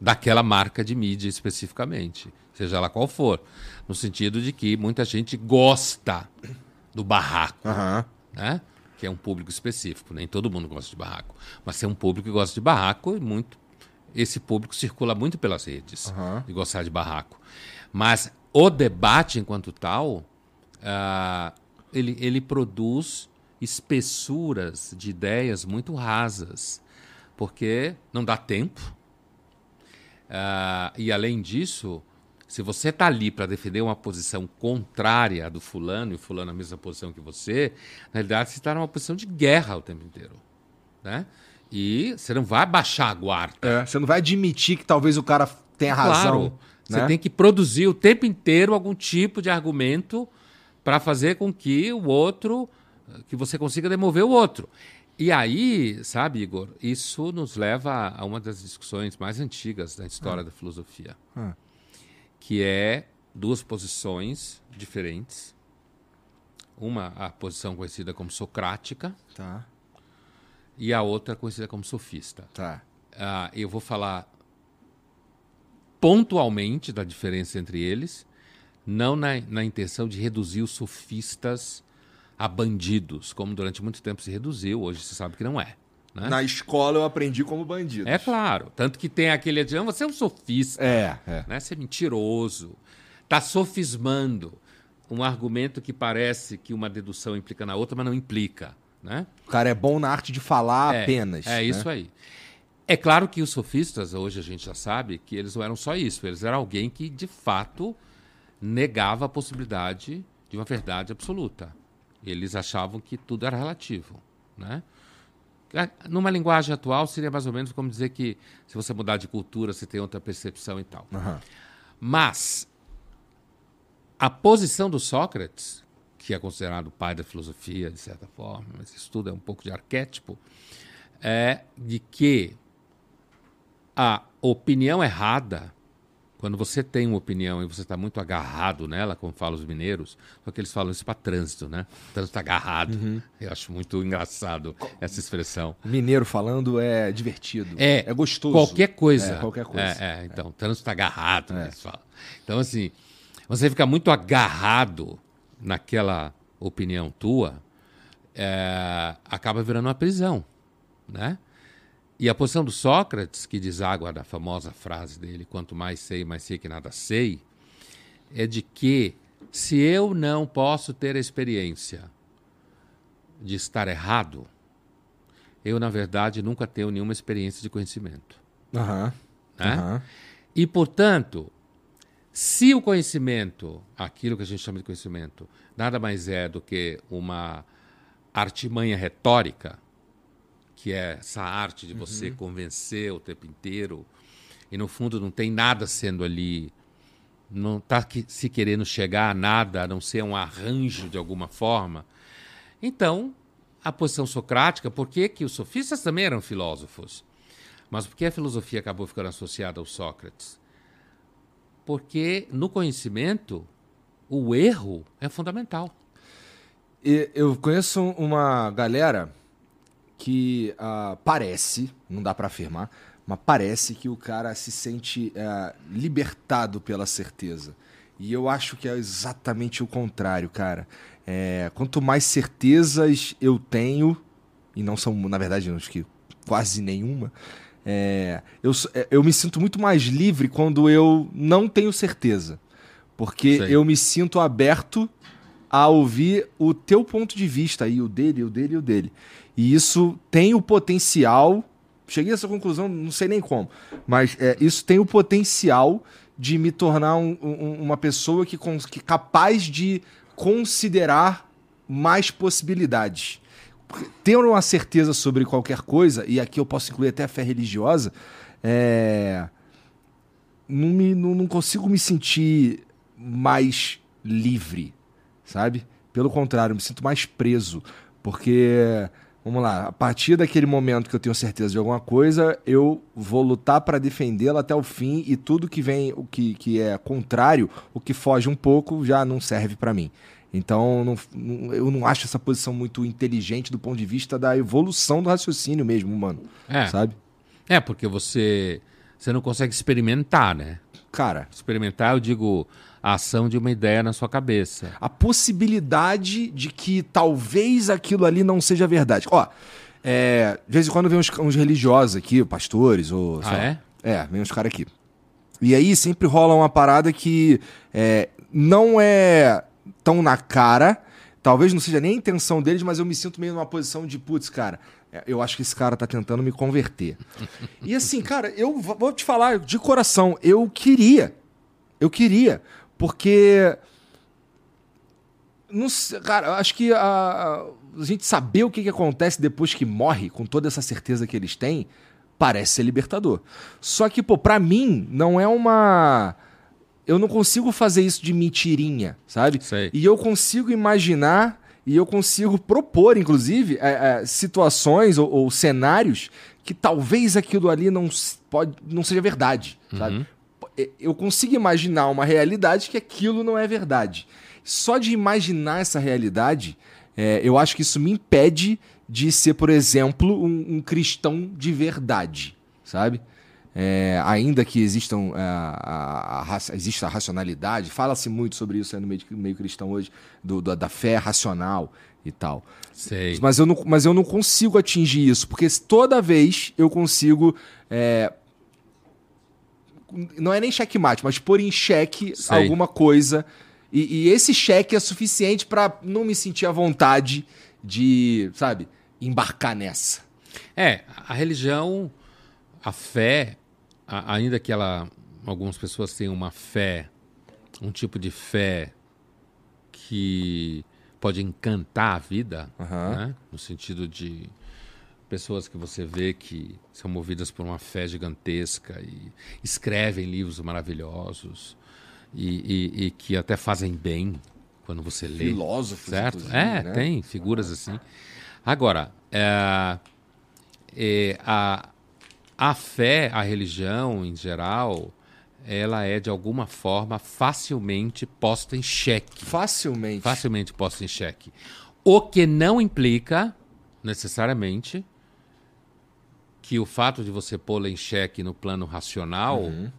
daquela marca de mídia especificamente, seja lá qual for, no sentido de que muita gente gosta do barraco, Aham. né? Que é um público específico, nem todo mundo gosta de barraco, mas tem um público que gosta de barraco e muito esse público circula muito pelas redes Aham. de gostar de barraco. Mas o debate enquanto tal, ah, ele, ele produz espessuras de ideias muito rasas, porque não dá tempo. Ah, e além disso, se você está ali para defender uma posição contrária à do fulano e o fulano na mesma posição que você, na realidade você está numa posição de guerra o tempo inteiro. Né? E você não vai baixar a guarda. É, você não vai admitir que talvez o cara tenha Claro, razão. você né? tem que produzir o tempo inteiro algum tipo de argumento para fazer com que o outro, que você consiga demover o outro. E aí, sabe, Igor, isso nos leva a uma das discussões mais antigas da história da filosofia, Ah. que é duas posições diferentes. Uma, a posição conhecida como socrática, Tá, e a outra conhecida como sofista. tá. Ah, eu vou falar pontualmente da diferença entre eles, não na, na intenção de reduzir os sofistas a bandidos, como durante muito tempo se reduziu, hoje se sabe que não é. Né? Na escola eu aprendi como bandido. É claro. Tanto que tem aquele adiante, você é um sofista. É, é. Né? Você é mentiroso. Está sofismando um argumento que parece que uma dedução implica na outra, mas não implica. Né? O cara é bom na arte de falar É, apenas. É né? isso aí. É claro que os sofistas, hoje a gente já sabe, que eles não eram só isso. Eles eram alguém que, de fato, negava a possibilidade de uma verdade absoluta. Eles achavam que tudo era relativo. Né? Ah, Numa linguagem atual, seria mais ou menos como dizer que se você mudar de cultura, você tem outra percepção e tal. Aham. Mas a posição do Sócrates, que é considerado o pai da filosofia, de certa forma, mas isso tudo é um pouco de arquétipo, é de que a opinião errada, quando você tem uma opinião e você está muito agarrado nela, como falam os mineiros, só que eles falam isso para trânsito, né? Trânsito agarrado. Eu acho muito engraçado essa expressão. Mineiro falando é divertido. É, É gostoso. Qualquer coisa. É, qualquer coisa. É, é, então, trânsito agarrado, né, eles falam. Então, assim, você fica muito agarrado naquela opinião tua, é, acaba virando uma prisão, né? E a posição do Sócrates, que deságua da famosa frase dele, quanto mais sei, mais sei que nada sei, é de que se eu não posso ter a experiência de estar errado, eu, na verdade, nunca tenho nenhuma experiência de conhecimento. Aham. Né? Aham. E, portanto, se o conhecimento, aquilo que a gente chama de conhecimento, nada mais é do que uma artimanha retórica, que é essa arte de você convencer o tempo inteiro, e no fundo não tem nada sendo ali, não está se querendo chegar a nada, a não ser um arranjo de alguma forma. Então, a posição socrática, por que, que os sofistas também eram filósofos? Mas por que a filosofia acabou ficando associada ao Sócrates? Porque no conhecimento, o erro é fundamental. E eu conheço uma galera que ah, parece, não dá pra afirmar, mas parece que o cara se sente ah, libertado pela certeza. E eu acho que é exatamente o contrário, cara. É, quanto mais certezas eu tenho, e não são, na verdade, acho que quase nenhuma, é, eu, é, eu me sinto muito mais livre quando eu não tenho certeza. Porque eu me sinto aberto a ouvir o teu ponto de vista aí, o dele, o dele e o dele. E isso tem o potencial. Cheguei a essa conclusão, não sei nem como, mas é, isso tem o potencial de me tornar um- um- uma pessoa que, que capaz de considerar mais possibilidades. Ter uma certeza sobre qualquer coisa, e aqui eu posso incluir até a fé religiosa, é, não, me, não, não consigo me sentir mais livre, sabe? Pelo contrário, me sinto mais preso. Porque, vamos lá, a partir daquele momento que eu tenho certeza de alguma coisa, eu vou lutar para defendê-la até o fim e tudo que vem, o que, que é contrário, o que foge um pouco, já não serve para mim. Então, não- não- eu não acho essa posição muito inteligente do ponto de vista da evolução do raciocínio mesmo, humano. É, Sabe? é porque você, você não consegue experimentar, né? Cara, Experimentar, eu digo, a ação de uma ideia na sua cabeça. a possibilidade de que talvez aquilo ali não seja verdade. Ó, é, de vez em quando vem uns, uns religiosos aqui, pastores, ou. Ah, é? É, vem uns caras aqui. E aí sempre rola uma parada que é, não é tão na cara, talvez não seja nem a intenção deles, mas eu me sinto meio numa posição de, putz, cara, é, eu acho que esse cara tá tentando me converter. e assim, cara, eu vou te falar de coração, eu queria. Eu queria. Porque. Não cara, acho que a, a gente saber o que, que acontece depois que morre, com toda essa certeza que eles têm, parece ser libertador. Só que, pô, pra mim, não é uma. Eu não consigo fazer isso de mentirinha, sabe? Sei. E eu consigo imaginar e eu consigo propor, inclusive, é, é, situações ou, ou cenários que talvez aquilo ali não, pode, não seja verdade, sabe? É, Eu consigo imaginar uma realidade que aquilo não é verdade. Só de imaginar essa realidade, é, eu acho que isso me impede de ser, por exemplo, um, um cristão de verdade, sabe? é, ainda que existam é, a, a, a, exista a racionalidade, fala-se muito sobre isso no meio, meio cristão hoje, do, do, da fé racional e tal. Sei. Mas eu, não, mas eu não consigo atingir isso, porque toda vez eu consigo. É, não é nem checkmate, mas pôr em xeque Sei. alguma coisa. E, e esse cheque é suficiente para não me sentir à vontade de, sabe, embarcar nessa. É, a religião, a fé, a, ainda que ela, algumas pessoas tenham uma fé, um tipo de fé que pode encantar a vida, Aham. né? no sentido de pessoas que você vê que são movidas por uma fé gigantesca e escrevem livros maravilhosos e, e- e que até fazem bem quando você lê. Filósofos, certo? É, né? tem figuras assim. Agora, é, é, a, a fé, a religião em geral, ela é de alguma forma facilmente posta em xeque. Facilmente. Facilmente posta em xeque. O que não implica, necessariamente, que o fato de você pô-la em xeque no plano racional, Uhum.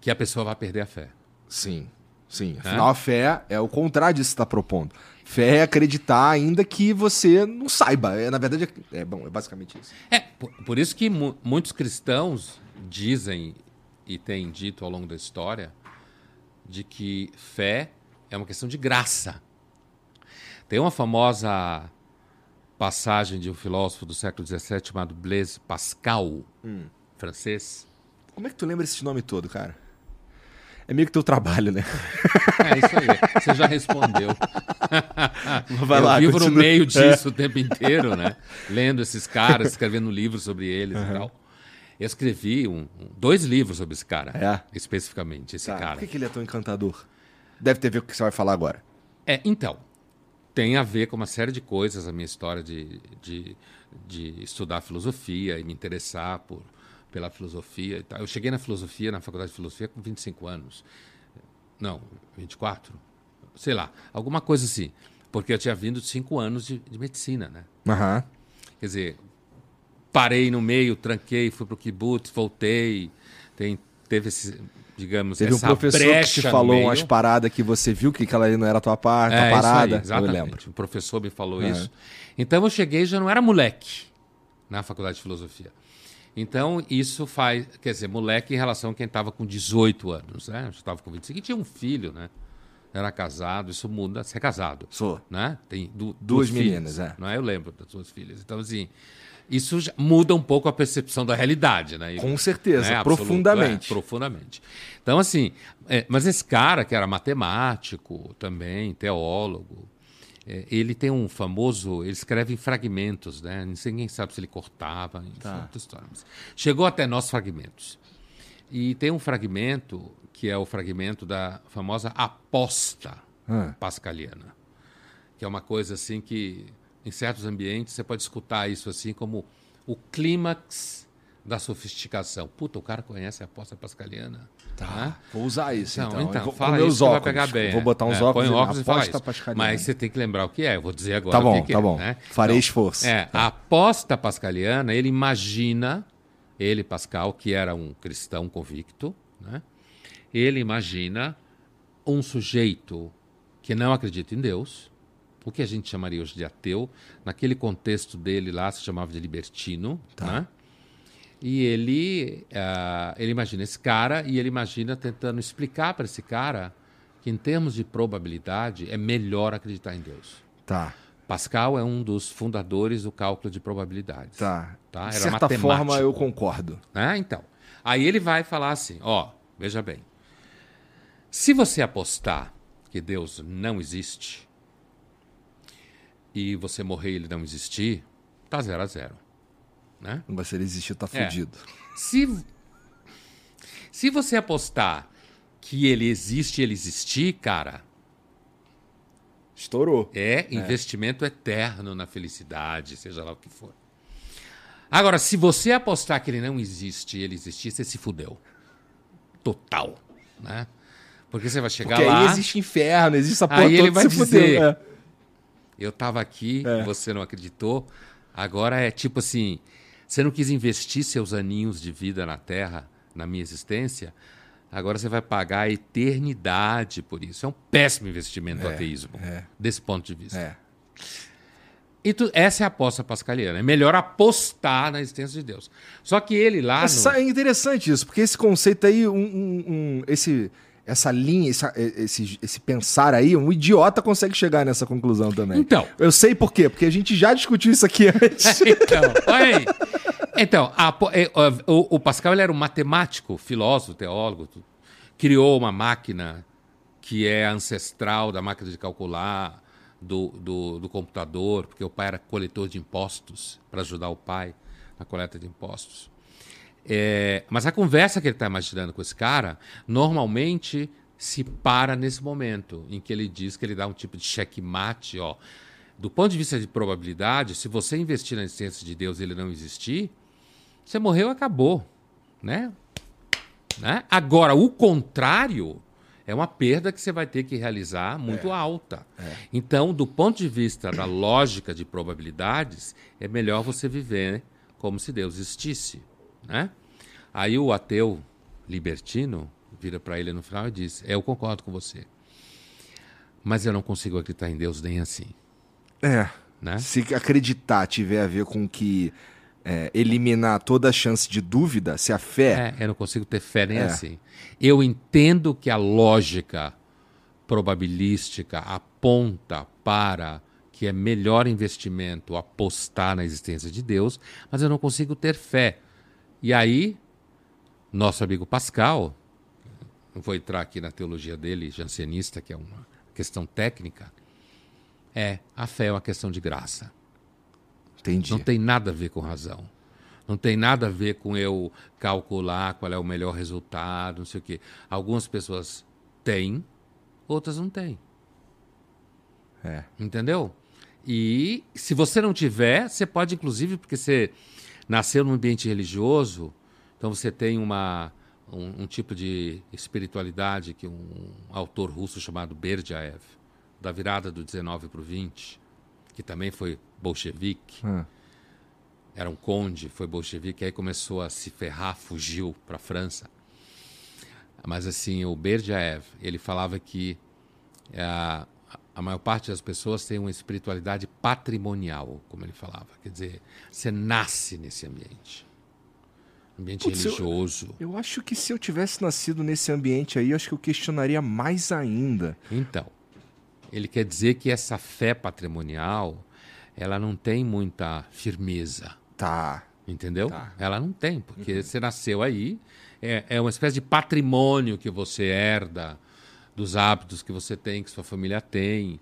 que a pessoa vai perder a fé. Sim, sim. Afinal, a fé é o contrário disso que você está propondo. Fé é acreditar ainda que você não saiba. É, na verdade, é, é bom, é basicamente isso. É, por, por isso que mu- muitos cristãos dizem e têm dito ao longo da história de que fé é uma questão de graça. Tem uma famosa passagem de um filósofo do século XVII chamado Blaise Pascal, francês. Como é que tu lembra esse nome todo, cara? É meio que teu trabalho, né? É isso aí, você já respondeu. Vai eu lá, vivo no continua. meio disso o tempo inteiro, né? Lendo esses caras, escrevendo livros sobre eles e tal. Eu escrevi um- dois livros sobre esse cara, É? especificamente, esse Tá, cara. Por que, que ele é tão encantador? Deve ter a ver com o que você vai falar agora. É, então, tem a ver com uma série de coisas a minha história de, de, de estudar filosofia e me interessar por, pela filosofia e tal. Eu cheguei na filosofia, na faculdade de filosofia, com 25 anos. Não, 24? Sei lá, alguma coisa assim. Porque eu tinha vindo de cinco anos de, de medicina, né? Aham. Quer dizer, parei no meio, tranquei, fui pro kibbutz, voltei. Tem, teve esse, digamos, Teve um professor que te falou meio. umas paradas que você viu que aquela ali não era tua, par, tua É, isso parada. aí, exatamente. Eu lembro. O professor me falou É. isso. Então eu cheguei e já não era moleque na faculdade de filosofia. Então isso faz, quer dizer, moleque em relação a quem estava com 18 anos, né? Eu estava com 25 e tinha um filho, né? Era casado, isso muda, você é casado, Sou. né? Tem du- Duas duas, meninas, filhas, é. Não é? Eu lembro das suas filhas. Então assim, isso muda um pouco a percepção da realidade, né? Com certeza, né, absoluto, profundamente. é, profundamente. Então, assim, é, mas esse cara que era matemático também, teólogo, é, ele tem um famoso. Ele escreve em fragmentos, né? Ninguém sabe se ele cortava, enfim, Tá. história. Chegou até nós fragmentos. E tem um fragmento que é o fragmento da famosa aposta Ah. pascaliana, que é uma coisa assim que, em certos ambientes, você pode escutar isso assim como o clímax da sofisticação. Puta, o cara conhece a aposta pascaliana. Tá. né? Vou usar isso, então. então, Eu vou, fala isso vai pegar bem. Vou é. botar uns É, óculos, põe óculos e aposta pascaliana. Mas você tem que lembrar o que é. Eu vou dizer agora Tá bom, o que que tá é, bom. né? Farei Então, esforço. É, a aposta pascaliana, ele imagina, ele, Pascal, que era um cristão convicto, né? ele imagina um sujeito que não acredita em Deus, o que a gente chamaria hoje de ateu, naquele contexto dele lá se chamava de libertino, Tá. né? E ele, ah, ele imagina esse cara e ele imagina tentando explicar para esse cara que, em termos de probabilidade, é melhor acreditar em Deus. Tá, Pascal é um dos fundadores do cálculo de probabilidades. tá. Tá, De era certa matemático. forma, eu concordo. Né? Então, aí ele vai falar assim, ó, veja bem, se você apostar que Deus não existe e você morrer e ele não existir, tá zero a zero, né? Mas se ele existir, tá É. fudido. Se, se você apostar que ele existe e ele existir, cara, Estourou. É investimento eterno na felicidade, seja lá o que for. Agora, se você apostar que ele não existe e ele existir, você se fudeu. Total. Né? Porque você vai chegar Porque lá. aí existe inferno, existe essa porra Aí ele vai se fudeu. dizer- É. Eu estava aqui, É. você não acreditou. Agora é tipo assim: Você não quis investir seus aninhos de vida na Terra, na minha existência, agora você vai pagar a eternidade por isso. É um péssimo investimento o ateísmo, é. desse ponto de vista. É. E tu- essa é a aposta pascaliana. É melhor apostar na existência de Deus. Só que ele lá. no- é interessante isso, porque esse conceito aí, um, um- um- esse, essa linha, essa- esse, esse pensar aí, um idiota consegue chegar nessa conclusão também. Então. Eu sei por quê, porque a gente já discutiu isso aqui antes. então, olha aí. Então, a é, o, o Pascal ele era um matemático, filósofo, teólogo, criou uma máquina que é ancestral da máquina de calcular, do, do, do computador, porque o pai era coletor de impostos, para ajudar o pai na coleta de impostos. É, mas a conversa que ele está imaginando com esse cara, normalmente se para nesse momento em que ele diz que ele dá um tipo de checkmate, ó. Do ponto de vista de probabilidade, se você investir na existência de Deus e ele não existir, você morreu e acabou, né? né? Agora, o contrário é uma perda que você vai ter que realizar muito alta. Então, do ponto de vista da lógica de probabilidades, é melhor você viver como se Deus existisse, né? Aí o ateu libertino vira para ele no final e diz: "É, "Eu concordo com você, mas eu não consigo acreditar em Deus nem assim", É. né? Se acreditar tiver a ver com que é, eliminar toda a chance de dúvida, se a fé. É, eu não consigo ter fé nem É. assim. Eu entendo que a lógica probabilística aponta para que é melhor investimento apostar na existência de Deus, mas eu não consigo ter fé. E aí, nosso amigo Pascal, não vou entrar aqui na teologia dele, jansenista, que é uma questão técnica, é, a fé é uma questão de graça. Entendi. Não tem nada a ver com razão. Não tem nada a ver com eu calcular qual é o melhor resultado, não sei o quê. Algumas pessoas têm, outras não têm. É. Entendeu? E se você não tiver, você pode, inclusive, porque você nasceu num ambiente religioso, então você tem uma, um, um tipo de espiritualidade que um autor russo chamado Berdyaev, da virada do 19 para o 20, que também foi bolchevique, Ah. era um conde, foi bolchevique, aí começou a se ferrar, fugiu para a França. Mas assim, o Berdyaev, ele falava que eh, a, a maior parte das pessoas tem uma espiritualidade patrimonial, como ele falava. Quer dizer, você nasce nesse ambiente. Ambiente Putz, eu- religioso. Eu acho que se eu tivesse nascido nesse ambiente aí, eu acho que eu questionaria mais ainda. Então, ele quer dizer que essa fé patrimonial, ela não tem muita firmeza. Tá. Entendeu? Tá. Ela não tem, porque você nasceu aí, é, é uma espécie de patrimônio que você herda dos hábitos que você tem, que sua família tem.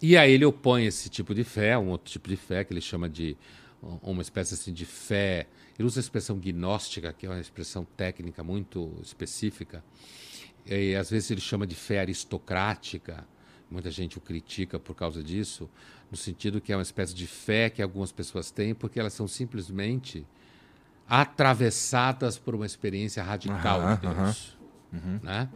E aí ele opõe esse tipo de fé, um outro tipo de fé que ele chama de um- uma espécie assim de fé. Ele usa a expressão gnóstica, que é uma expressão técnica muito específica. E às vezes ele chama de fé aristocrática. Muita gente o critica por causa disso, no sentido que é uma espécie de fé que algumas pessoas têm porque elas são simplesmente atravessadas por uma experiência radical de Deus. Né?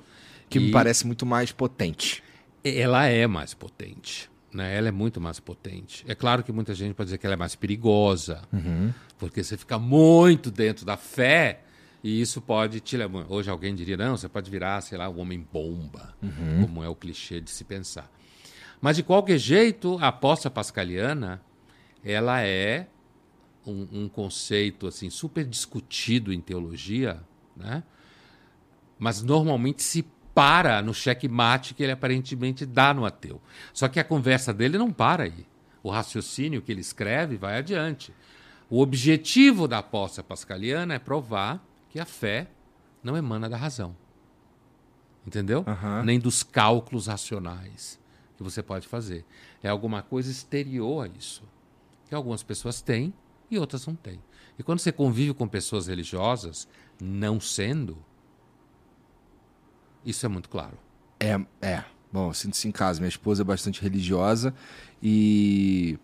Que me E- parece muito mais potente. ela é mais potente. Né? Ela é muito mais potente. É claro que muita gente pode dizer que ela é mais perigosa, porque você fica muito dentro da fé e isso pode te levar. Hoje alguém diria: não, você pode virar, sei lá, o homem-bomba, como é o clichê de se pensar. Mas, de qualquer jeito, a aposta pascaliana ela é um, um conceito assim super discutido em teologia, né? mas normalmente se para no checkmate que ele aparentemente dá no ateu. Só que a conversa dele não para aí. O raciocínio que ele escreve vai adiante. O objetivo da aposta pascaliana é provar que a fé não emana da razão. Entendeu? Aham. Nem dos cálculos racionais que você pode fazer. É alguma coisa exterior a isso. Que algumas pessoas têm e outras não têm. E quando você convive com pessoas religiosas, não sendo, isso é muito claro. É, é. Bom, eu sinto isso em casa. Minha esposa é bastante religiosa e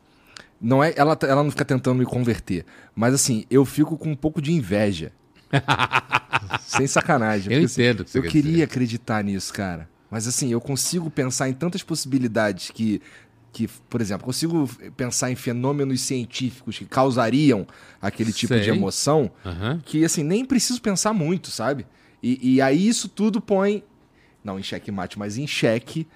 não é, ela, ela não fica tentando me converter, mas assim, eu fico com um pouco de inveja. Sem sacanagem. Eu porque, assim, entendo o que eu quer queria dizer. acreditar nisso, cara. Mas assim, eu consigo pensar em tantas possibilidades que que, por exemplo, consigo pensar em fenômenos científicos que causariam aquele tipo de Sei. emoção, Aham. que assim, nem preciso pensar muito, sabe? E, e aí isso tudo põe, não em xeque-mate, mas em xeque,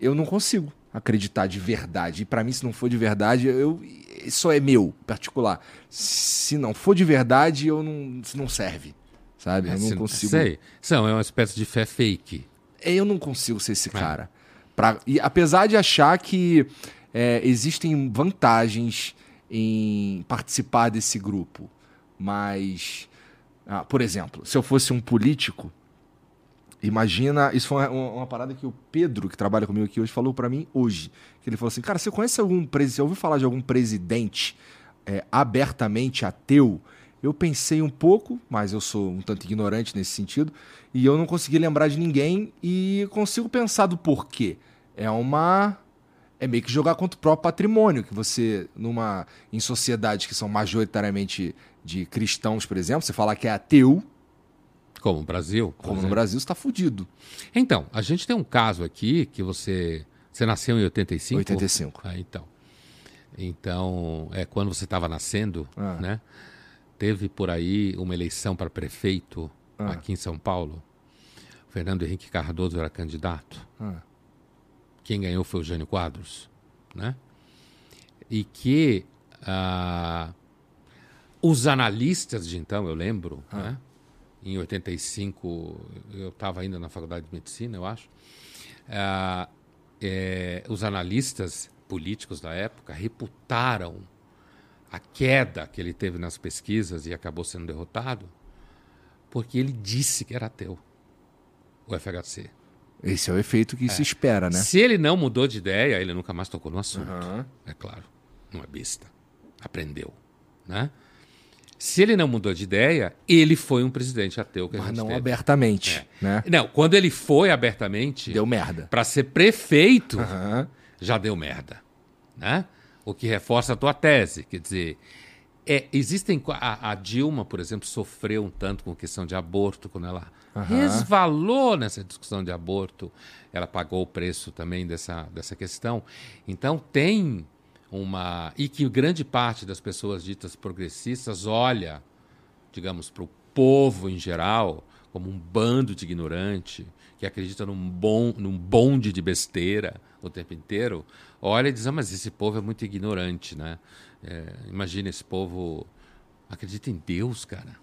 eu não consigo acreditar de verdade. E pra mim, se não for de verdade, eu isso é meu, particular. Se não for de verdade, eu não, não serve, sabe? Eu não Se- consigo. Sei. São, é uma espécie de fé fake. É, Eu não consigo ser esse cara. Pra- e apesar de achar que é, existem vantagens em participar desse grupo, mas, ah, por exemplo, se eu fosse um político, imagina, isso foi uma, uma parada que o Pedro, que trabalha comigo aqui hoje, falou pra mim hoje, que ele falou assim, cara, você conhece algum presidente, você ouviu falar de algum presidente é, abertamente ateu? Eu pensei um pouco, mas eu sou um tanto ignorante nesse sentido, e eu não consegui lembrar de ninguém e consigo pensar do porquê. É uma é meio que jogar contra o próprio patrimônio, que você numa em sociedades que são majoritariamente de cristãos, por exemplo, você falar que é ateu, Como o Brasil. como no exemplo. Brasil, está fudido. Então, a gente tem um caso aqui que você. Você nasceu em 85? 85. Ah, então. Então, é quando você estava nascendo, Ah. né? Teve por aí uma eleição para prefeito Ah. aqui em São Paulo. O Fernando Henrique Cardoso era candidato. Ah. Quem ganhou foi o Jânio Quadros, né? E que ah, os analistas de então, eu lembro, né? Em 85, eu estava ainda na faculdade de medicina, eu acho. Ah, é, os analistas políticos da época reputaram a queda que ele teve nas pesquisas e acabou sendo derrotado porque ele disse que era ateu, o FHC. Esse é o efeito que se espera, né? Se ele não mudou de ideia, ele nunca mais tocou no assunto. Aham. É claro. Não é besta. Aprendeu. Né? Se ele não mudou de ideia, ele foi um presidente ateu que a Mas gente não teve. abertamente, né? Não, quando ele foi abertamente Deu merda. para ser prefeito, já deu merda. Né? O que reforça a tua tese. Quer dizer, é, existem. A, a Dilma, por exemplo, sofreu um tanto com questão de aborto quando ela resvalou nessa discussão de aborto. Ela pagou o preço também dessa, dessa questão. Então, tem uma. E que grande parte das pessoas ditas progressistas olha, digamos, para o povo em geral como um bando de ignorante que acredita num, bom, num bonde de besteira o tempo inteiro, olha e diz, ah, mas esse povo é muito ignorante, né? É, imagina esse povo acredita em Deus, cara.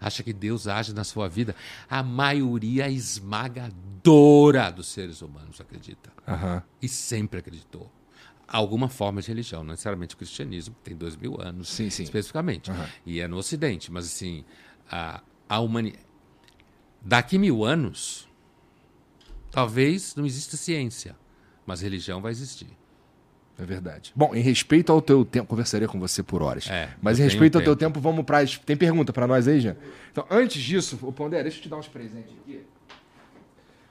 Acha que Deus age na sua vida. A maioria esmagadora dos seres humanos acredita. Aham. E sempre acreditou. Alguma forma de religião, não necessariamente o cristianismo, que tem dois mil anos Sim, sim. especificamente. E é no Ocidente. Mas assim, a, a humanidade. Daqui mil anos, talvez não exista ciência, mas religião vai existir. É verdade. Bom, em respeito ao teu tempo, conversaria com você por horas. É, Mas em respeito ao teu tempo. tempo, vamos para as... Tem pergunta para nós aí, Jean? Então, antes disso, ô Pondé, deixa eu te dar uns presentes aqui.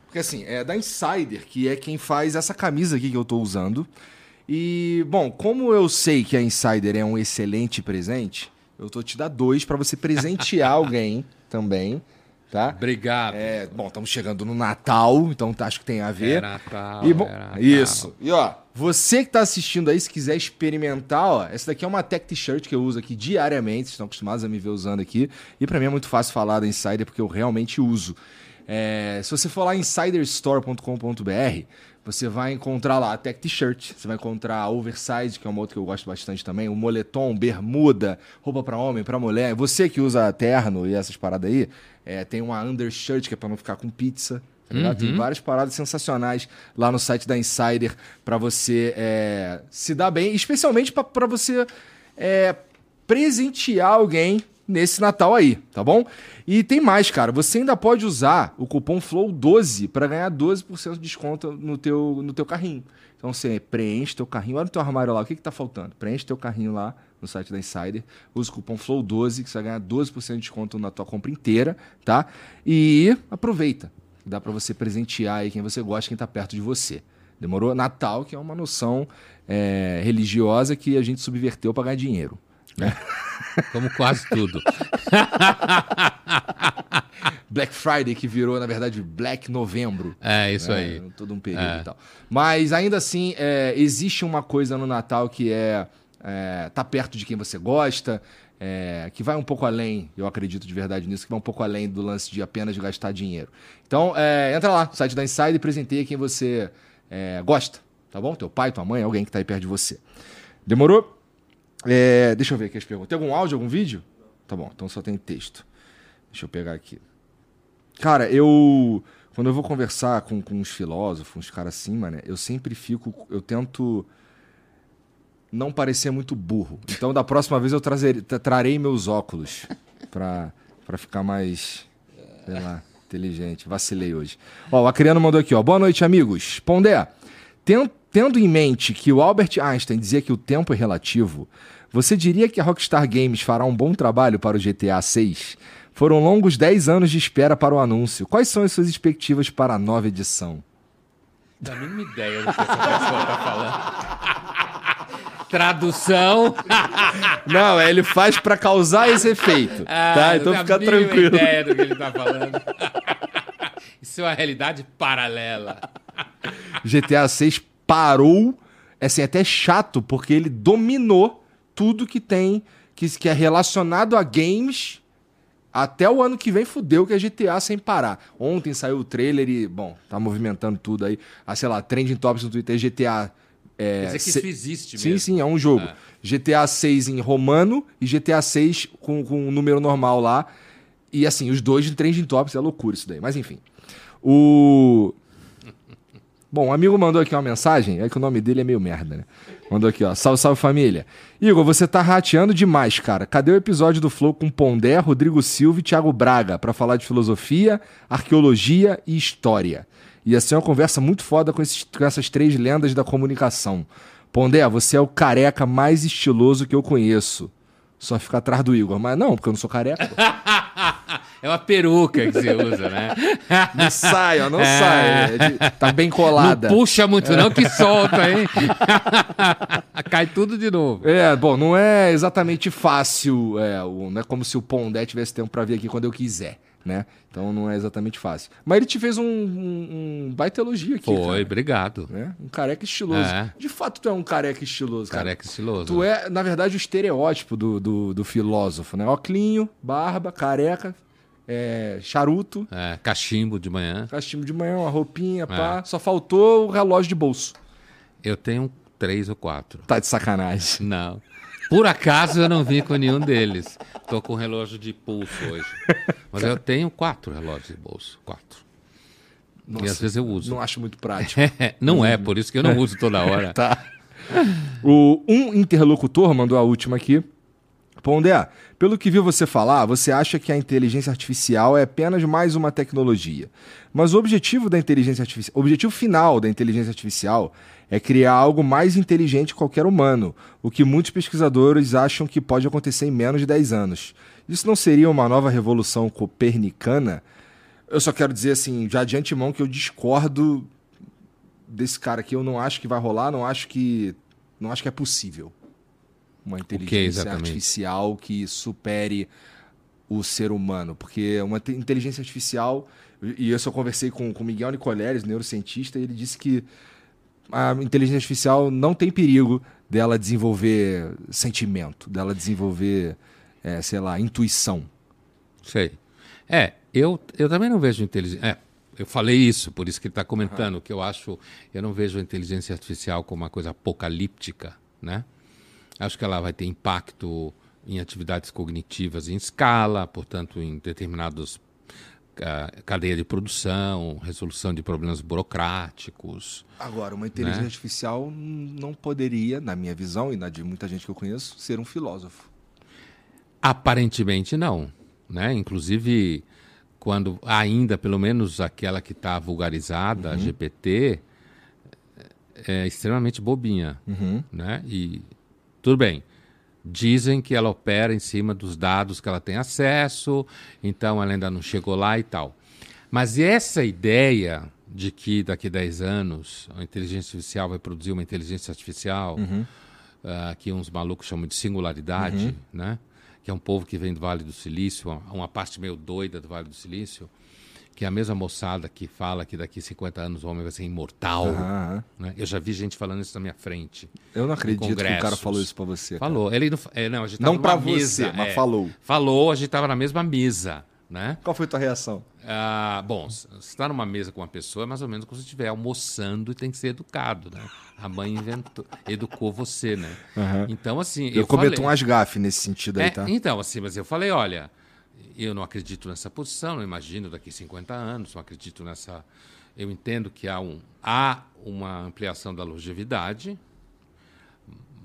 Porque assim, é da Insider, que é quem faz essa camisa aqui que eu tô usando. E, bom, como eu sei que a Insider é um excelente presente, eu tô te dar dois para você presentear alguém também, tá? Obrigado. É, bom, estamos chegando no Natal, então tá, acho que tem a ver. É Natal, E bom, é Natal. isso. E ó, você que tá assistindo aí, se quiser experimentar, ó, essa daqui é uma tech t-shirt que eu uso aqui diariamente, vocês estão acostumados a me ver usando aqui. E pra mim é muito fácil falar da Insider porque eu realmente uso. É, se você for lá em insiderstore.com.br, você vai encontrar lá a tech t-shirt, você vai encontrar a oversize, que é uma outra que eu gosto bastante também, o moletom, bermuda, roupa pra homem, pra mulher. Você que usa terno e essas paradas aí, é, tem uma undershirt que é pra não ficar com pizza. Tá ligado? Tem várias paradas sensacionais lá no site da Insider pra você é, se dar bem, especialmente pra- pra você é, presentear alguém nesse Natal aí, tá bom? E tem mais, cara. Você ainda pode usar o cupom FLOW12 pra ganhar 12% de desconto no teu, no teu carrinho. Então você preenche teu carrinho, olha no teu armário lá, o que, que tá faltando? Preenche teu carrinho lá no site da Insider, usa o cupom FLOW12 que você vai ganhar 12% de desconto na tua compra inteira, tá? E aproveita. Dá pra você presentear aí quem você gosta, quem tá perto de você. Demorou? Natal, que é uma noção é, religiosa que a gente subverteu pra ganhar dinheiro. Como quase tudo. Black Friday que virou, na verdade, Black Novembro. É, isso né? aí. Todo um período É. e tal. Mas ainda assim, é, existe uma coisa no Natal que é, é tá perto de quem você gosta, é, que vai um pouco além, eu acredito de verdade nisso, que vai um pouco além do lance de apenas gastar dinheiro. Então, é, entra lá no site da Inside e presenteia quem você é, gosta, tá bom? Teu pai, tua mãe, alguém que tá aí perto de você. Demorou? É, deixa eu ver aqui as perguntas. Tem algum áudio, algum vídeo? Tá bom, então só tem texto. Deixa eu pegar aqui. Cara, eu. Quando eu vou conversar com, com uns filósofos, uns caras assim, mano, eu sempre fico. Eu tento não parecer muito burro. Então, da próxima vez, eu trazer, tra- trarei meus óculos pra, pra ficar mais. Sei lá, inteligente. Vacilei hoje. Ó, o Acriano mandou aqui, ó. Boa noite, amigos. Pondé, ten- tendo em mente que o Albert Einstein dizia que o tempo é relativo, você diria que a Rockstar Games fará um bom trabalho para o GTA 6? Foram longos 10 anos de espera para o anúncio. Quais são as suas expectativas para a nova edição? Dá a mínima ideia do que essa pessoa tá falando. Tradução. Não, ele faz para causar esse efeito. tá? Ah, Então não fica tranquilo. ideia do que ele tá falando. Isso é uma realidade paralela. GTA 6 parou, é assim, até chato, porque ele dominou tudo que tem, que, que é relacionado a games. Até o ano que vem fudeu que é GTA sem parar. Ontem saiu o trailer e, bom, tá movimentando tudo aí. Ah, sei lá, trending topics no Twitter, GTA. É, Quer dizer que se- isso existe Sim, mesmo. sim, é um jogo. GTA 6 em romano e GTA 6 com, com um número normal lá. E assim, os dois de trending topics, é loucura isso daí. Mas enfim. O. Bom, um amigo mandou aqui uma mensagem, é que o nome dele é meio merda, né? Mandou aqui, ó. Salve, salve família. Igor, você tá rateando demais, cara. Cadê o episódio do Flow com Pondé, Rodrigo Silva e Thiago Braga pra falar de filosofia, arqueologia e história? Ia ser uma conversa muito foda com, esses- com essas três lendas da comunicação. Pondé, você é o careca mais estiloso que eu conheço. Só fica atrás do Igor. Mas não, porque eu não sou careca. É uma peruca que você usa, né? Não sai, ó, não sai. É tá bem colada. Não puxa muito não que solta, hein? Cai tudo de novo. É, bom, não é exatamente fácil. É, o- não é como se o Pondé tivesse tempo pra vir aqui quando eu quiser, né? Então não é exatamente fácil. Mas ele te fez um, um, um baita elogio aqui. Foi, cara, obrigado. né? Um careca estiloso. É. De fato, tu é um careca estiloso, cara. Careca estiloso. Tu é, na verdade, o estereótipo do, do, do filósofo, né? Oclinho, barba, careca, é, charuto, É, cachimbo de manhã. cachimbo de manhã, uma roupinha, É. pá. Só faltou o relógio de bolso. Eu tenho três ou quatro. Tá de sacanagem. Não. Por acaso eu não vim com nenhum deles. Tô com relógio de pulso hoje. Mas eu tenho quatro relógios de bolso. Quatro. e às vezes eu uso. Não acho muito prático. não é, por isso que eu não uso toda hora. Tá. O, um interlocutor mandou a última aqui. Pondé, pelo que viu você falar, você acha que a inteligência artificial é apenas mais uma tecnologia. Mas o objetivo da inteligência artificial, o objetivo final da inteligência artificial é criar algo mais inteligente que qualquer humano, o que muitos pesquisadores acham que pode acontecer em menos de 10 anos. Isso não seria uma nova revolução copernicana? Eu só quero dizer assim, já de antemão que eu discordo desse cara aqui, eu não acho que vai rolar, não acho que não acho que é possível uma inteligência artificial que supere o ser humano, porque uma te- inteligência artificial e eu só conversei com com o Miguel Nicoleles, neurocientista, e ele disse que a inteligência artificial não tem perigo dela desenvolver sentimento, dela desenvolver, é, sei lá, intuição. Sei. É, eu, eu também não vejo inteligência. É, eu falei isso, por isso que ele está comentando, que eu acho. Eu não vejo a inteligência artificial como uma coisa apocalíptica, né? Acho que ela vai ter impacto em atividades cognitivas em escala, portanto, em determinados cadeia de produção, resolução de problemas burocráticos. Agora, uma inteligência Né? artificial não poderia, na minha visão e na de muita gente que eu conheço, ser um filósofo. Aparentemente não, né? Inclusive quando ainda pelo menos aquela que está vulgarizada, a GPT, é extremamente bobinha, né? E tudo bem. Dizem que ela opera em cima dos dados que ela tem acesso, então ela ainda não chegou lá e tal. Mas essa ideia de que daqui a 10 anos a inteligência artificial vai produzir uma inteligência artificial, ah, que uns malucos chamam de singularidade, né? que é um povo que vem do Vale do Silício, uma, uma parte meio doida do Vale do Silício, que é a mesma moçada que fala que daqui 50 anos o homem vai ser imortal. Né? Eu já vi gente falando isso na minha frente. Eu não acredito que o cara falou isso pra você. cara. Falou. Ele não, é, não, a gente tava Não pra numa você, mas é. falou. Falou, a gente estava na mesma mesa, né? Qual foi tua reação? Ah, bom, se você está numa mesa com uma pessoa, é mais ou menos como se você estiver almoçando e tem que ser educado, né? A mãe inventou, educou você, né? Aham. Então, assim. Eu, cometo falei, umas gafes nesse sentido aí, É, tá? Então, assim, mas eu falei, olha, eu não acredito nessa posição, não imagino daqui 50 anos, não acredito nessa. Eu entendo que há, um, há uma ampliação da longevidade,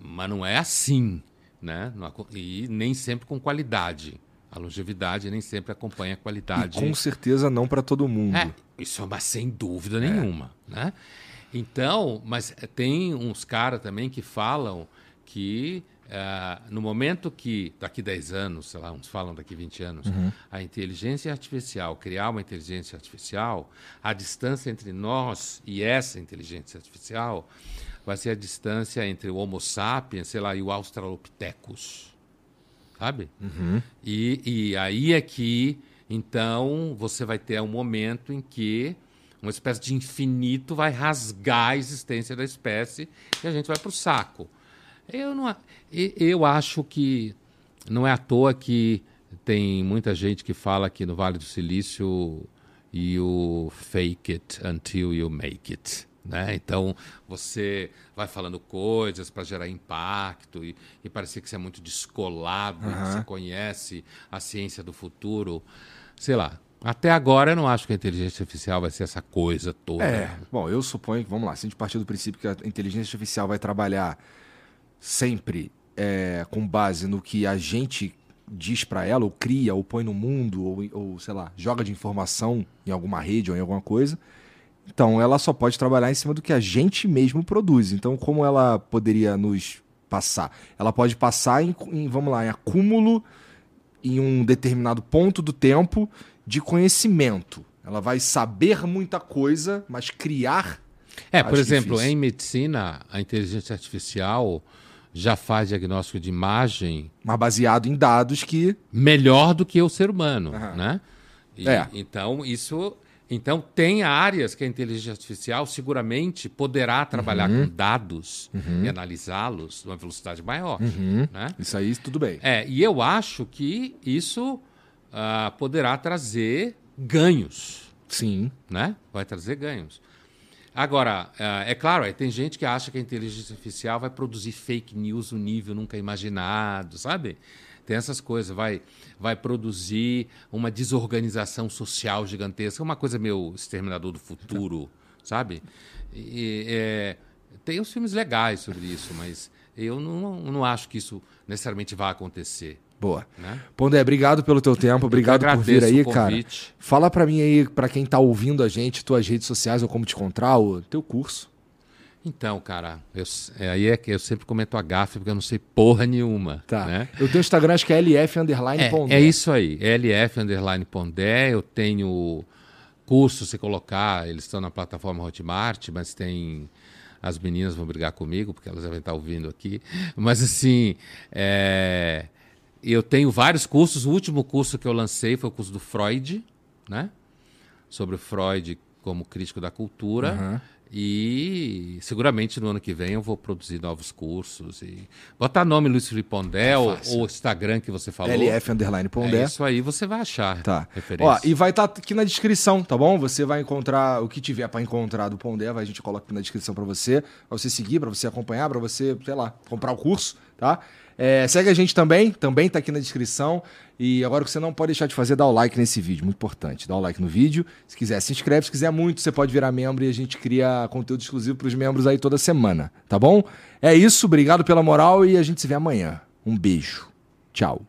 mas não é assim, né? E nem sempre com qualidade. A longevidade nem sempre acompanha a E qualidade. com certeza não pra todo mundo. É, isso é uma sem dúvida nenhuma, né? Então, mas tem uns caras também que falam que ah, no momento que, daqui 10 anos, sei lá, uns falam daqui 20 anos, a inteligência artificial, criar uma inteligência artificial, a distância entre nós e essa inteligência artificial vai ser a distância entre o Homo sapiens, sei lá, e o Australopithecus sabe? E, e aí é que, então, você vai ter um momento em que uma espécie de infinito vai rasgar a existência da espécie e a gente vai para o saco. Eu, não, eu acho que não é à toa que tem muita gente que fala que no Vale do Silício you fake it until you make it. Né? Então você vai falando coisas para gerar impacto e, e parecer que você é muito descolado, e que você conhece a ciência do futuro. Sei lá. Até agora eu não acho que a inteligência artificial vai ser essa coisa toda. É, bom, eu suponho que, vamos lá, se a gente partir do princípio que a inteligência artificial vai trabalhar sempre é, com base no que a gente diz pra ela, ou cria, ou põe no mundo, ou, ou, sei lá, joga de informação em alguma rede ou em alguma coisa, então ela só pode trabalhar em cima do que a gente mesmo produz. Então, como ela poderia nos passar? Ela pode passar em, em, vamos lá, em acúmulo em um determinado ponto do tempo de conhecimento. Ela vai saber muita coisa, mas criar. É, por exemplo, difícil. em medicina, a inteligência artificial já faz diagnóstico de imagem Mas baseado em dados que. melhor do que o ser humano, Aham. né? E, É. Então, isso... Então, tem áreas que a inteligência artificial seguramente poderá trabalhar Uhum. com dados e analisá-los numa velocidade maior, Uhum. né? Isso aí, tudo bem. É, e eu acho que isso ah, poderá trazer ganhos, Sim. né? Vai trazer ganhos. Agora, ah, é claro, aí tem gente que acha que a inteligência artificial vai produzir fake news no nível nunca imaginado, sabe? Tem essas coisas, vai, vai produzir uma desorganização social gigantesca, uma coisa meio exterminador do futuro, sabe? E, é, tem uns filmes legais sobre isso, mas eu não, não acho que isso necessariamente vai acontecer. Boa. Né? Pondé, obrigado pelo teu tempo, obrigado por vir aí, cara. Fala pra mim aí, pra quem tá ouvindo a gente, tuas redes sociais ou como te encontrar, o teu curso. Então, cara, eu, é, aí é que eu sempre comento a gafe porque eu não sei porra nenhuma. Tá. Né? Eu tenho Instagram, acho que é LF underline Pondé. É, é isso aí, LF underline Pondé. Eu tenho curso, se colocar, eles estão na plataforma Hotmart, mas tem. As meninas vão brigar comigo, porque elas devem estar ouvindo aqui. Mas assim, é, eu tenho vários cursos. O último curso que eu lancei foi o curso do Freud, né? Sobre o Freud como crítico da cultura. Aham. E seguramente no ano que vem eu vou produzir novos cursos. E botar nome Luiz Felipe Pondé ou ou o Instagram que você falou. LF underline Pondé. É isso aí, você vai achar Tá. referência. Ó, e vai estar aqui na descrição, tá bom? Você vai encontrar o que tiver pra encontrar do Pondé, vai- a gente coloca aqui na descrição pra você, pra você seguir, pra você acompanhar, pra você, sei lá, comprar o curso, tá? É, segue a gente também, também tá aqui na descrição. E agora o que você não pode deixar de fazer é dar o like nesse vídeo, muito importante. Dá o like no vídeo. Se quiser, se inscreve. Se quiser muito, você pode virar membro e a gente cria conteúdo exclusivo pros membros aí toda semana, tá bom? É isso, obrigado pela moral e a gente se vê amanhã. Um beijo. Tchau.